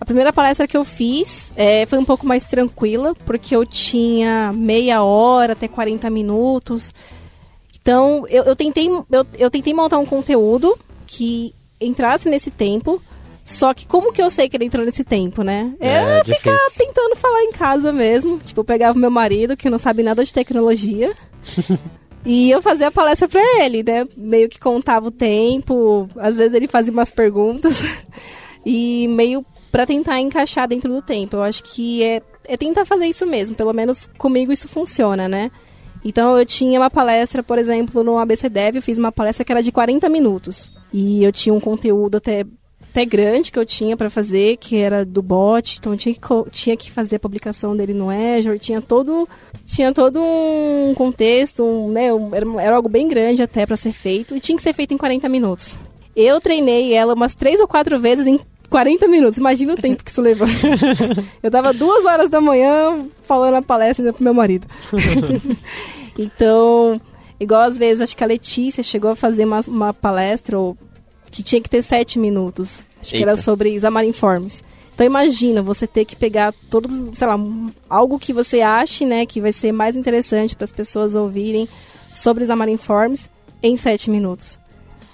A primeira palestra que eu fiz é, foi um pouco mais tranquila, porque eu tinha meia hora até 40 minutos. Então, eu, eu tentei, eu, eu tentei montar um conteúdo que entrasse nesse tempo, Só que como que eu sei que ele entrou nesse tempo, né? É, eu ficar difícil. tentando falar em casa mesmo. Tipo, eu pegava meu marido, que não sabe nada de tecnologia. <laughs> e eu fazia a palestra pra ele, né? Meio que contava o tempo. Às vezes ele fazia umas perguntas. <laughs> e meio pra tentar encaixar dentro do tempo. Eu acho que é, é tentar fazer isso mesmo. Pelo menos comigo isso funciona, né? Então eu tinha uma palestra, por exemplo, no ABC Dev, eu fiz uma palestra que era de 40 minutos. E eu tinha um conteúdo até até grande que eu tinha para fazer, que era do bot, então eu tinha que, tinha que fazer a publicação dele no Azure, tinha todo tinha todo um contexto, um, né, um- era, era algo bem grande até para ser feito e tinha que ser feito em 40 minutos. Eu treinei ela umas três ou quatro vezes em 40 minutos. Imagina o tempo que isso levou. <laughs> eu dava duas horas da manhã falando a palestra ainda pro meu marido. <laughs> então, igual às vezes, acho que a Letícia chegou a fazer uma, uma palestra que tinha que ter sete minutos. Acho que era Eita. sobre Xamarin.Forms. Então imagina você ter que pegar todos, sei lá, algo que você ache, né, que vai ser mais interessante para as pessoas ouvirem sobre Xamarin.Forms em sete minutos.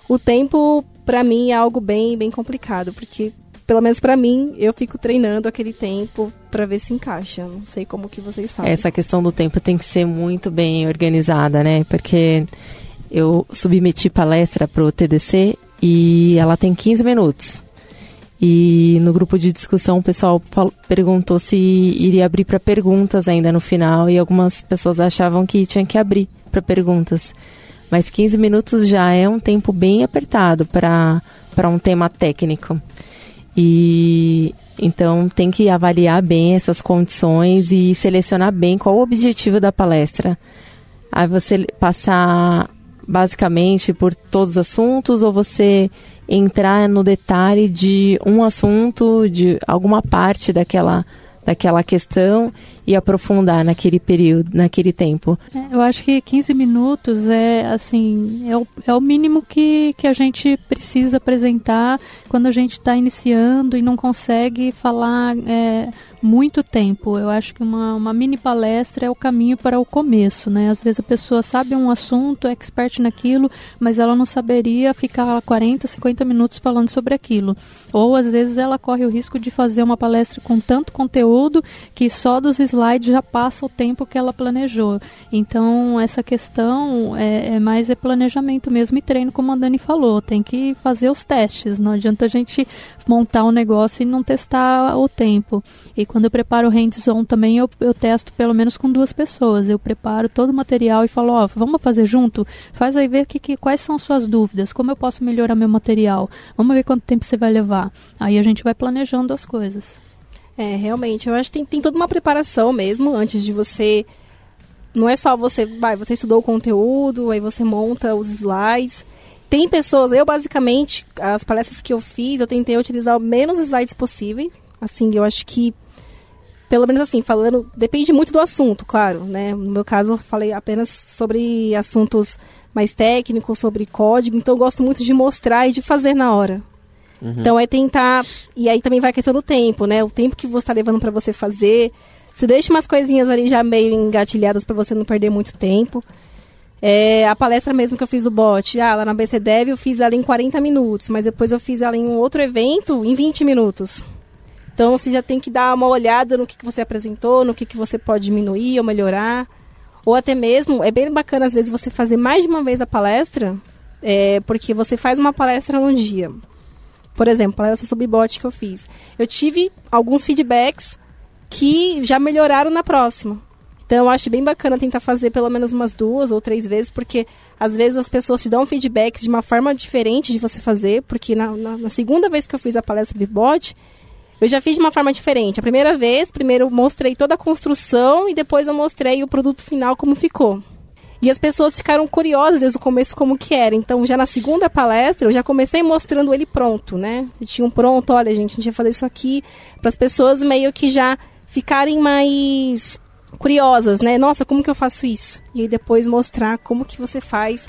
O tempo, pra mim, é algo bem, bem complicado, porque pelo menos pra mim, eu fico treinando aquele tempo pra ver se encaixa. Não sei como que vocês fazem. Essa questão do tempo tem que ser muito bem organizada, né? Porque eu submeti palestra pro TDC e ela tem 15 minutos. E no grupo de discussão o pessoal perguntou se iria abrir para perguntas ainda no final e algumas pessoas achavam que tinha que abrir para perguntas. Mas 15 minutos já é um tempo bem apertado para um tema técnico. E então tem que avaliar bem essas condições e selecionar bem qual o objetivo da palestra. Aí você passar basicamente por todos os assuntos ou você entrar no detalhe de um assunto, de alguma parte daquela daquela questão e aprofundar naquele período, naquele tempo. É, eu acho que 15 minutos é assim, é o, é o mínimo que, que a gente precisa apresentar quando a gente está iniciando e não consegue falar é, muito tempo. Eu acho que uma, uma mini palestra é o caminho para o começo, né? Às vezes a pessoa sabe um assunto, é expert naquilo, mas ela não saberia ficar 40, 50 minutos falando sobre aquilo. Ou às vezes ela corre o risco de fazer uma palestra com tanto conteúdo que só dos slides já passa o tempo que ela planejou. Então, essa questão é, é mais é planejamento mesmo e treino, como a Dani falou. Tem que fazer os testes. Não adianta a gente montar um negócio e não testar o tempo. E quando eu preparo o hands-on também, eu, eu testo pelo menos com duas pessoas. Eu preparo todo o material e falo, ó, vamos fazer junto? Faz aí ver que, que, quais são suas dúvidas, como eu posso melhorar meu material. Vamos ver quanto tempo você vai levar. Aí a gente vai planejando as coisas. É, realmente. Eu acho que tem, tem toda uma preparação mesmo antes de você. Não é só você. Vai, você estudou o conteúdo, aí você monta os slides. Tem pessoas, eu basicamente, as palestras que eu fiz, eu tentei utilizar o menos slides possível. Assim, eu acho que. Pelo menos assim, falando. Depende muito do assunto, claro, né? No meu caso, eu falei apenas sobre assuntos mais técnicos, sobre código. Então, eu gosto muito de mostrar e de fazer na hora. Então é tentar. E aí também vai a questão do tempo, né? O tempo que você está levando para você fazer. Se deixa umas coisinhas ali já meio engatilhadas para você não perder muito tempo. É, a palestra mesmo que eu fiz do bot, ah, lá na BC Dev eu fiz ela em 40 minutos, mas depois eu fiz ela em um outro evento em 20 minutos. Então você já tem que dar uma olhada no que, que você apresentou, no que, que você pode diminuir ou melhorar. Ou até mesmo, é bem bacana às vezes você fazer mais de uma vez a palestra, é, porque você faz uma palestra num dia. Por exemplo, essa sobre bot que eu fiz. Eu tive alguns feedbacks que já melhoraram na próxima. Então eu acho bem bacana tentar fazer pelo menos umas duas ou três vezes, porque às vezes as pessoas te dão feedbacks de uma forma diferente de você fazer, porque na, na, na segunda vez que eu fiz a palestra de bot, eu já fiz de uma forma diferente. A primeira vez, primeiro mostrei toda a construção e depois eu mostrei o produto final como ficou. E as pessoas ficaram curiosas desde o começo como que era. Então, já na segunda palestra, eu já comecei mostrando ele pronto, né? Eu tinha um pronto, olha, gente, a gente vai fazer isso aqui para as pessoas meio que já ficarem mais curiosas, né? Nossa, como que eu faço isso? E aí depois mostrar como que você faz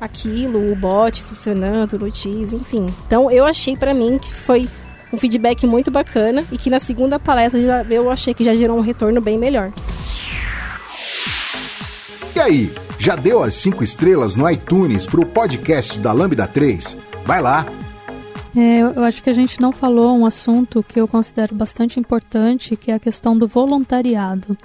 aquilo, o bot funcionando no Teams, enfim. Então, eu achei para mim que foi um feedback muito bacana e que na segunda palestra já, eu achei que já gerou um retorno bem melhor. E aí, já deu as 5 estrelas no iTunes pro podcast da Lambda 3? Vai lá! É, eu acho que a gente não falou um assunto que eu considero bastante importante, que é a questão do voluntariado.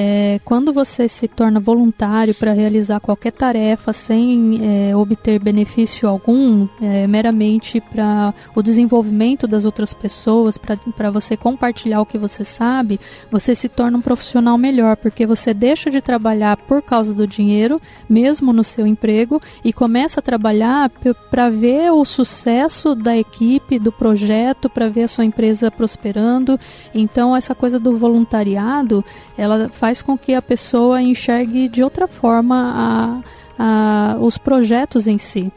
É, quando você se torna voluntário para realizar qualquer tarefa sem é, obter benefício algum, é, meramente para o desenvolvimento das outras pessoas, para você compartilhar o que você sabe, você se torna um profissional melhor, porque você deixa de trabalhar por causa do dinheiro, mesmo no seu emprego, e começa a trabalhar para ver o sucesso da equipe do projeto, para ver a sua empresa prosperando. Então, essa coisa do voluntariado, ela faz com que a pessoa enxergue de outra forma a, a, os projetos em si.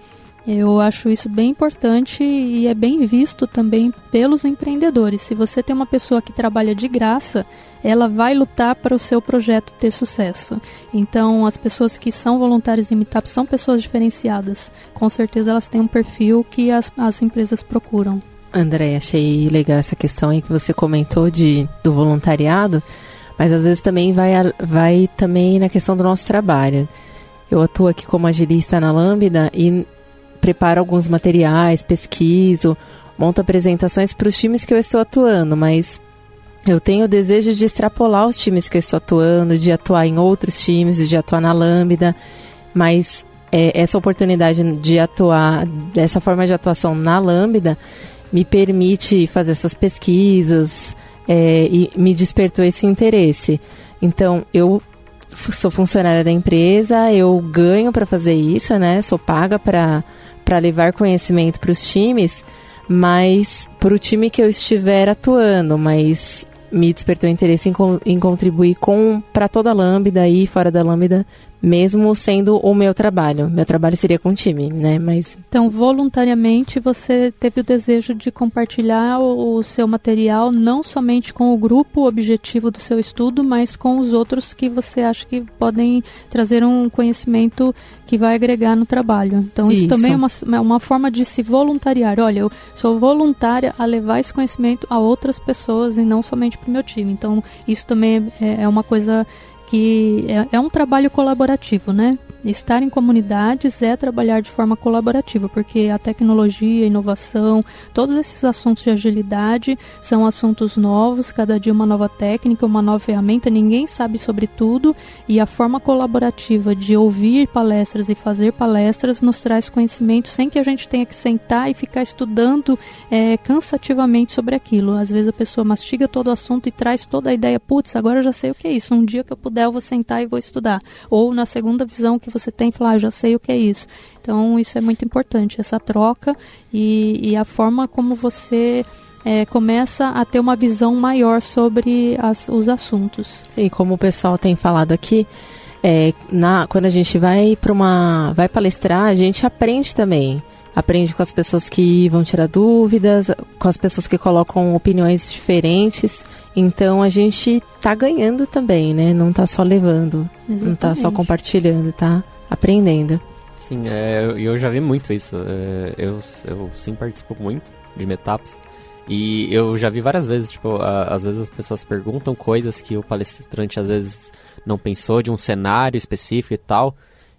Eu acho isso bem importante e é bem visto também pelos empreendedores. Se você tem uma pessoa que trabalha de graça, ela vai lutar para o seu projeto ter sucesso. Então, as pessoas que são voluntárias em Meetup são pessoas diferenciadas. Com certeza, elas têm um perfil que as, as empresas procuram. André, achei legal essa questão aí que você comentou de, do voluntariado, mas às vezes também vai, vai também na questão do nosso trabalho. Eu atuo aqui como agilista na Lambda e preparo alguns materiais, pesquiso, monto apresentações para os times que eu estou atuando, mas eu tenho o desejo de extrapolar os times que eu estou atuando, de atuar em outros times, de atuar na Lambda, mas é, essa oportunidade de atuar, dessa forma de atuação na Lambda, me permite fazer essas pesquisas é, e me despertou esse interesse. Então, eu sou funcionária da empresa, eu ganho para fazer isso, né? Sou paga para levar conhecimento para os times, mas para o time que eu estiver atuando, mas me despertou interesse em, em contribuir com para toda a Lambda e fora da Lambda mesmo sendo o meu trabalho. Meu trabalho seria com o time, né? Mas então voluntariamente você teve o desejo de compartilhar o, seu material não somente com o grupo objetivo do seu estudo, mas com os outros que você acha que podem trazer um conhecimento que vai agregar no trabalho. Então isso, isso também é uma, é uma forma de se voluntariar. Olha, eu sou voluntária a levar esse conhecimento a outras pessoas e não somente para o meu time. Então isso também é, é uma coisa que é, é um trabalho colaborativo, né? Estar em comunidades é trabalhar de forma colaborativa, porque a tecnologia, a inovação, todos esses assuntos de agilidade são assuntos novos, cada dia uma nova técnica, uma nova ferramenta, ninguém sabe sobre tudo e a forma colaborativa de ouvir palestras e fazer palestras nos traz conhecimento sem que a gente tenha que sentar e ficar estudando é, cansativamente sobre aquilo. Às vezes a pessoa mastiga todo o assunto e traz toda a ideia, putz, agora eu já sei o que é isso, um dia que eu puder eu vou sentar e vou estudar. Ou na segunda visão que você tem, falar, ah, já sei o que é isso. Então, isso é muito importante, essa troca e, e a forma como você é, começa a ter uma visão maior sobre as, os assuntos. E como o pessoal tem falado aqui, é, na, quando a gente vai para uma vai palestrar, a gente aprende também. Aprende com as pessoas que vão tirar dúvidas, com as pessoas que colocam opiniões diferentes. Então a gente tá ganhando também, né? Não tá só levando, Exatamente. não tá só compartilhando, tá aprendendo. Sim, é, eu já vi muito isso. É, eu, eu sim participo muito de meetups. E eu já vi várias vezes, tipo, a, às vezes as pessoas perguntam coisas que o palestrante às vezes não pensou de um cenário específico e tal.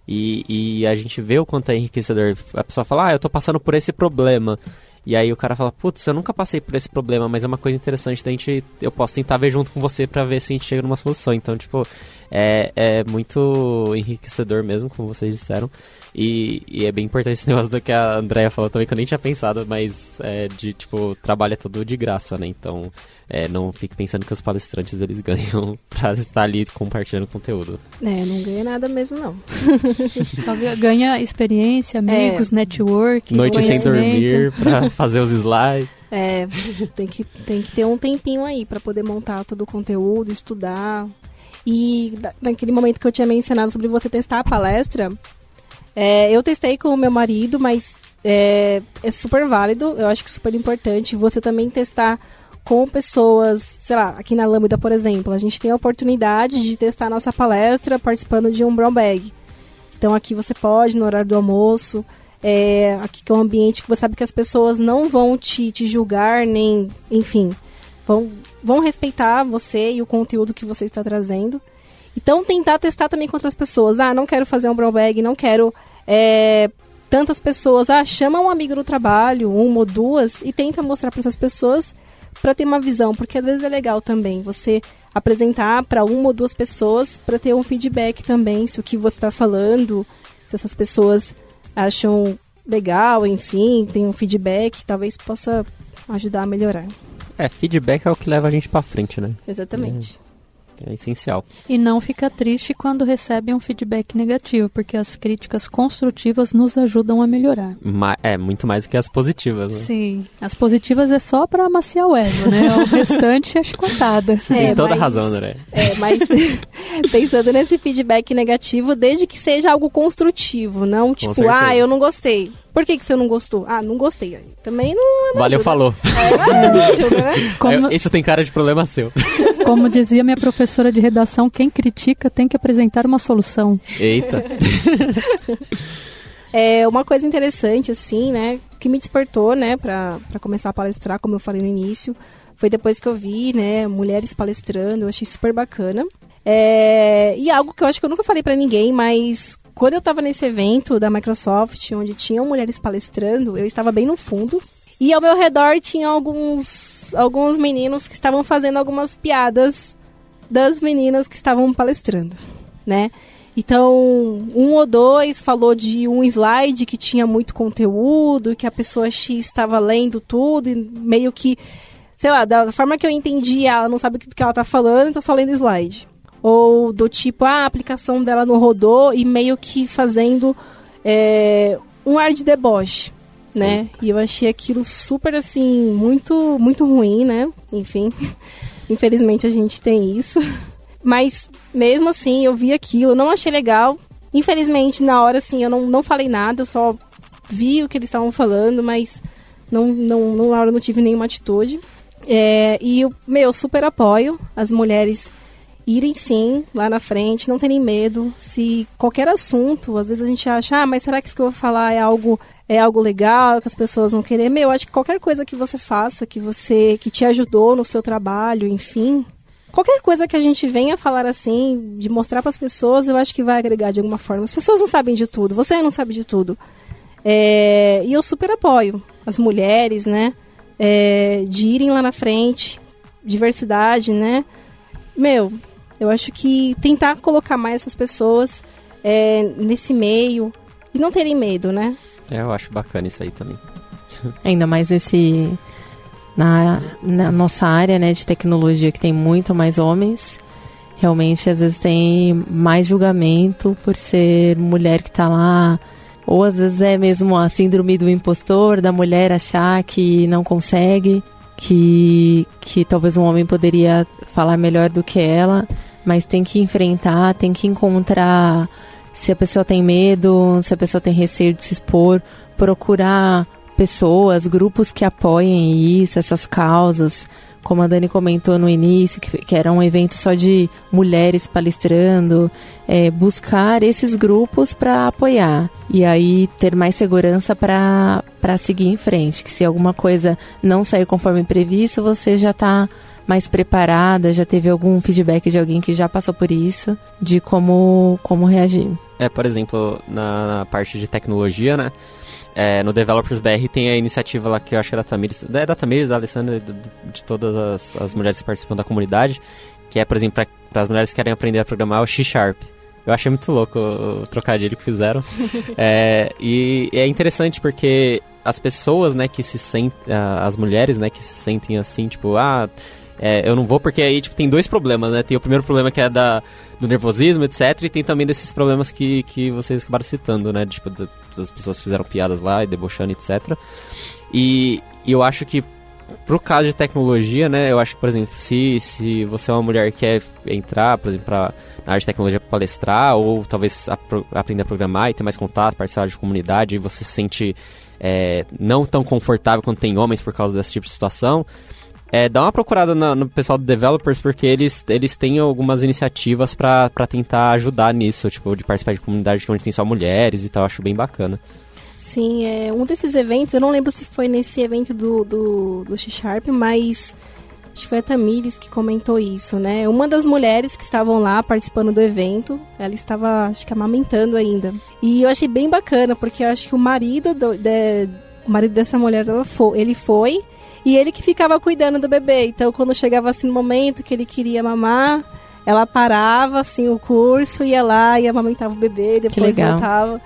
E, e a gente vê o quanto é enriquecedor. A pessoa fala, ah, eu tô passando por esse problema. E aí o cara fala, putz, eu nunca passei por esse problema, mas é uma coisa interessante da gente. Eu posso tentar ver junto com você para ver se a gente chega numa solução. Então, tipo, é, é muito enriquecedor mesmo, como vocês disseram. E, e, é bem importante esse <laughs> negócio do que a Andrea falou também, que eu nem tinha pensado, mas é de, tipo, trabalho é tudo de graça, né? Então, é, não fique pensando que os palestrantes, eles ganham <laughs> pra estar ali compartilhando conteúdo. É, não ganha nada mesmo, não. <laughs> Só ganha experiência, amigos, é. network, Noite sem dormir <laughs> pra fazer os slides. É, tem que, tem que ter um tempinho aí para poder montar todo o conteúdo, estudar. E naquele momento que eu tinha mencionado sobre você testar a palestra, é, eu testei com o meu marido, mas é, é super válido, eu acho que é super importante você também testar com pessoas, sei lá, aqui na Lambda, por exemplo, a gente tem a oportunidade de testar nossa palestra participando de um brown bag. Então aqui você pode, no horário do almoço, é, aqui que é um ambiente que você sabe que as pessoas não vão te, te julgar, nem, enfim, vão, vão respeitar você e o conteúdo que você está trazendo. Então, tentar testar também com outras pessoas. Ah, não quero fazer um brown bag, não quero é, tantas pessoas. Ah, chama um amigo do trabalho, uma ou duas, e tenta mostrar para essas pessoas para ter uma visão, porque às vezes é legal também você apresentar para uma ou duas pessoas para ter um feedback também, se o que você está falando, se essas pessoas acham legal, enfim, tem um feedback, talvez possa ajudar a melhorar. É, feedback é o que leva a gente para frente, né? Exatamente. É essencial. E não fica triste quando recebe um feedback negativo, porque as críticas construtivas nos ajudam a melhorar. Ma é, muito mais do que as positivas, né? Sim. As positivas é só para amaciar o ego, né? O restante é chicotada. <laughs> Tem É, toda mas- razão, André. É, mas <laughs> pensando nesse feedback negativo, desde que seja algo construtivo, não tipo, ah, eu não gostei. Por que, que você não gostou? Ah, não gostei. Também não, não Valeu, ajuda. falou. É, não ajuda, né? <laughs> Como, É, Isso tem cara de problema seu. <laughs> como dizia minha professora de redação, quem critica tem que apresentar uma solução. Eita. <laughs> É uma coisa interessante, assim, né? Que me despertou, né, pra, pra começar a palestrar, como eu falei no início. Foi depois que eu vi, né, mulheres palestrando, eu achei super bacana. É, e algo que eu acho que eu nunca falei pra ninguém, mas quando eu tava nesse evento da Microsoft, onde tinham mulheres palestrando, eu estava bem no fundo. E ao meu redor tinha alguns, alguns meninos que estavam fazendo algumas piadas das meninas que estavam palestrando, né? Então, um ou dois falou de um slide que tinha muito conteúdo, que a pessoa X estava lendo tudo e meio que, sei lá, da forma que eu entendi, ela não sabe o que ela tá falando, então só lendo slide. Ou do tipo, ah, a aplicação dela não rodou e meio que fazendo é, um ar de deboche, né? E eu achei aquilo super, assim, muito, muito ruim, né? Enfim, <laughs> infelizmente a gente tem isso. Mas mesmo assim, eu vi aquilo, não achei legal. Infelizmente, na hora, assim, eu não, não falei nada, eu só vi o que eles estavam falando, mas não, não, na hora eu não tive nenhuma atitude. É, e eu, meu, super apoio as mulheres irem sim lá na frente, não terem medo. Se qualquer assunto, às vezes a gente acha, ah, mas será que isso que eu vou falar é algo é algo legal que as pessoas vão querer? Meu, eu acho que qualquer coisa que você faça, que você que te ajudou no seu trabalho, enfim, qualquer coisa que a gente venha falar assim, de mostrar para as pessoas, eu acho que vai agregar de alguma forma. As pessoas não sabem de tudo, você não sabe de tudo. É, e eu super apoio as mulheres, né? é, de irem lá na frente, diversidade, né? Meu, eu acho que tentar colocar mais essas pessoas é, nesse meio e não terem medo, né? É, eu acho bacana isso aí também. <laughs> Ainda mais esse na, na nossa área, né, de tecnologia que tem muito mais homens. Realmente, às vezes tem mais julgamento por ser mulher que tá lá, ou às vezes é mesmo a síndrome do impostor, da mulher achar que não consegue, que que talvez um homem poderia falar melhor do que ela, mas tem que enfrentar, tem que encontrar se a pessoa tem medo, se a pessoa tem receio de se expor, procurar pessoas, grupos que apoiem isso, essas causas. Como a Dani comentou no início, que, que era um evento só de mulheres palestrando, é, buscar esses grupos para apoiar e aí ter mais segurança para seguir em frente. Que se alguma coisa não sair conforme previsto, você já está mais preparada, já teve algum feedback de alguém que já passou por isso, de como, como reagir. É, por exemplo, na, na parte de tecnologia, né? É, no Developers BR tem a iniciativa lá que eu acho que é da Tamires, é da Tamires, da Alessandra, de, de todas as, as mulheres que participam da comunidade, que é, por exemplo, para as mulheres que querem aprender a programar o C-Sharp. Eu achei muito louco o, o trocadilho que fizeram. <laughs> é, e é interessante porque as pessoas, né, que se sentem, as mulheres, né, que se sentem assim, tipo, ah, é, eu não vou porque aí, tipo, tem dois problemas, né? Tem o primeiro problema que é da, do nervosismo, etc. E tem também desses problemas que, que vocês acabaram citando, né? Tipo, das pessoas fizeram piadas lá e debochando, etc. E, e eu acho que pro caso de tecnologia, né? Eu acho que, por exemplo, se, se você é uma mulher que quer entrar, por exemplo, pra, na área de tecnologia pra palestrar, ou talvez aprender a programar e ter mais contato, participar de comunidade, e você se sente é, não tão confortável quanto tem homens por causa desse tipo de situação, é, dá uma procurada no pessoal do developers, porque eles, eles têm algumas iniciativas pra tentar ajudar nisso, tipo, de participar de comunidade onde tem só mulheres e tal, acho bem bacana. Sim, é um desses eventos, eu não lembro se foi nesse evento do, do, do X-Sharp, mas acho que foi a Tamires que comentou isso, né? Uma das mulheres que estavam lá participando do evento, ela estava, acho que amamentando ainda. E eu achei bem bacana, porque eu acho que o marido do, de, o marido dessa mulher, foi, ele foi e ele que ficava cuidando do bebê. Então, quando chegava assim no momento que ele queria mamar, ela parava assim o curso, ia lá e amamentava o bebê, depois voltava.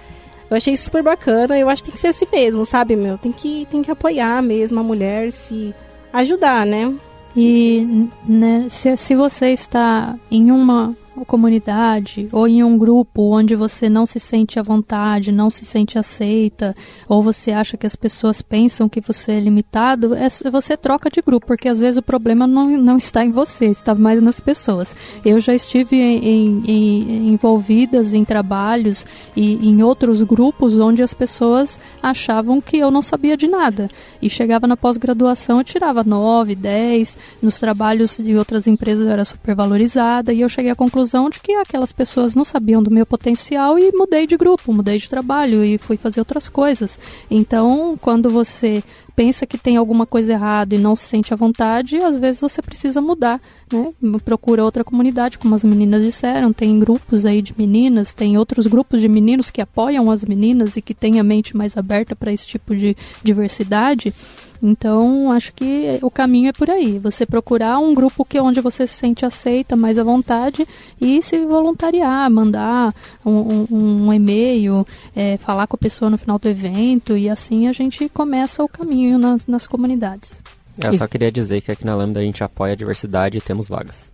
Eu achei super bacana, eu acho que tem que ser assim mesmo, sabe, meu? Tem que, tem que apoiar mesmo a mulher, se ajudar, né? E né, se, se você está em uma comunidade ou em um grupo onde você não se sente à vontade, não se sente aceita, ou você acha que as pessoas pensam que você é limitado, é, você troca de grupo, porque às vezes o problema não, não está em você, está mais nas pessoas. Eu já estive em, em, em, envolvidas em trabalhos e em outros grupos onde as pessoas achavam que eu não sabia de nada. E chegava na pós-graduação, eu tirava 9, 10, nos trabalhos de outras empresas eu era super valorizada, e eu cheguei à conclusão conclusão de que aquelas pessoas não sabiam do meu potencial e mudei de grupo, mudei de trabalho e fui fazer outras coisas. Então, quando você pensa que tem alguma coisa errada e não se sente à vontade, às vezes você precisa mudar, né? Procura outra comunidade, como as meninas disseram, tem grupos aí de meninas, tem outros grupos de meninos que apoiam as meninas e que têm a mente mais aberta para esse tipo de diversidade. Então, acho que o caminho é por aí. Você procurar um grupo que onde você se sente aceita, mais à vontade e se voluntariar, mandar um, um, um e-mail, é, falar com a pessoa no final do evento e assim a gente começa o caminho nas, nas comunidades. Eu só queria dizer que aqui na Lambda a gente apoia a diversidade e temos vagas.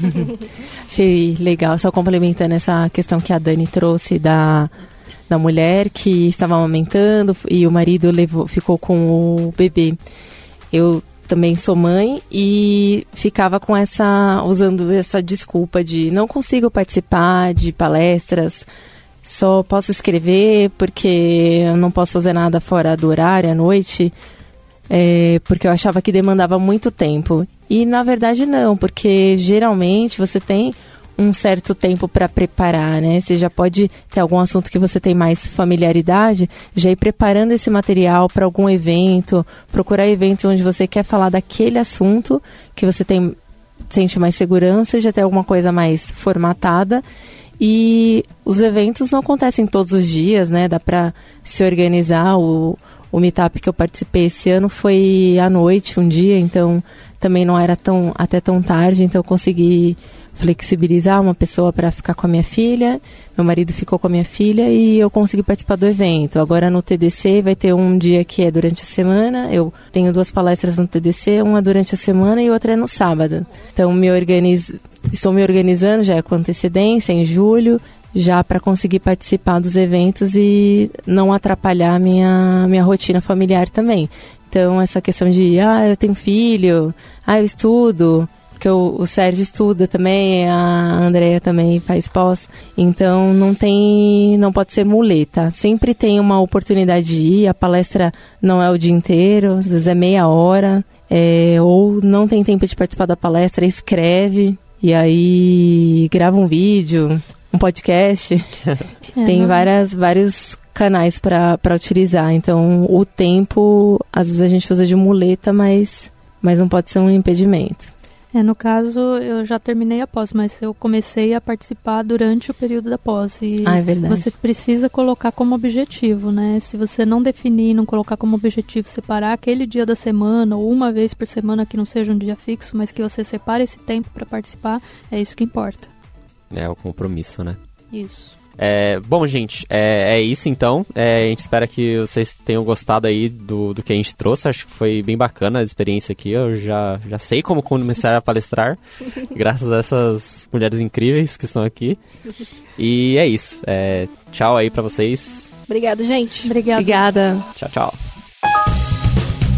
<laughs> Achei legal, só complementando essa questão que a Dani trouxe da da mulher que estava amamentando e o marido levou, ficou com o bebê. Eu também sou mãe e ficava com essa usando essa desculpa de não consigo participar de palestras, só posso escrever porque eu não posso fazer nada fora do horário à noite, é, porque eu achava que demandava muito tempo. E na verdade não, porque geralmente você tem um certo tempo para preparar, né? Você já pode ter algum assunto que você tem mais familiaridade, já ir preparando esse material para algum evento, procurar eventos onde você quer falar daquele assunto que você tem sente mais segurança, já tem alguma coisa mais formatada. E os eventos não acontecem todos os dias, né? Dá para se organizar. O, o meetup que eu participei esse ano foi à noite, um dia, então também não era tão até tão tarde, então eu consegui flexibilizar uma pessoa para ficar com a minha filha. Meu marido ficou com a minha filha e eu consegui participar do evento. Agora no TDC vai ter um dia que é durante a semana. Eu tenho duas palestras no TDC, uma durante a semana e outra é no sábado. Então me organizo, estou me organizando já com antecedência em julho, já para conseguir participar dos eventos e não atrapalhar minha minha rotina familiar também. Então essa questão de ah, eu tenho filho, ah, eu estudo, porque o, o Sérgio estuda também, a Andrea também faz pós, então não tem, não pode ser muleta. Sempre tem uma oportunidade de ir, a palestra não é o dia inteiro, às vezes é meia hora, é, ou não tem tempo de participar da palestra, escreve e aí grava um vídeo, um podcast. <laughs> tem várias, vários canais para utilizar. Então, o tempo, às vezes a gente usa de muleta, mas, mas não pode ser um impedimento. É, no caso, eu já terminei a pós, mas eu comecei a participar durante o período da pós. E ah, é verdade. você precisa colocar como objetivo, né? Se você não definir, não colocar como objetivo separar aquele dia da semana, ou uma vez por semana que não seja um dia fixo, mas que você separe esse tempo para participar, é isso que importa. É o compromisso, né? Isso. É, bom, gente, é, é isso então. É, a gente espera que vocês tenham gostado aí do, do que a gente trouxe. Acho que foi bem bacana a experiência aqui. Eu já, já sei como começar a palestrar, <laughs> graças a essas mulheres incríveis que estão aqui. E é isso. É, tchau aí para vocês. Obrigado, gente. Obrigada. Obrigada. Tchau, tchau.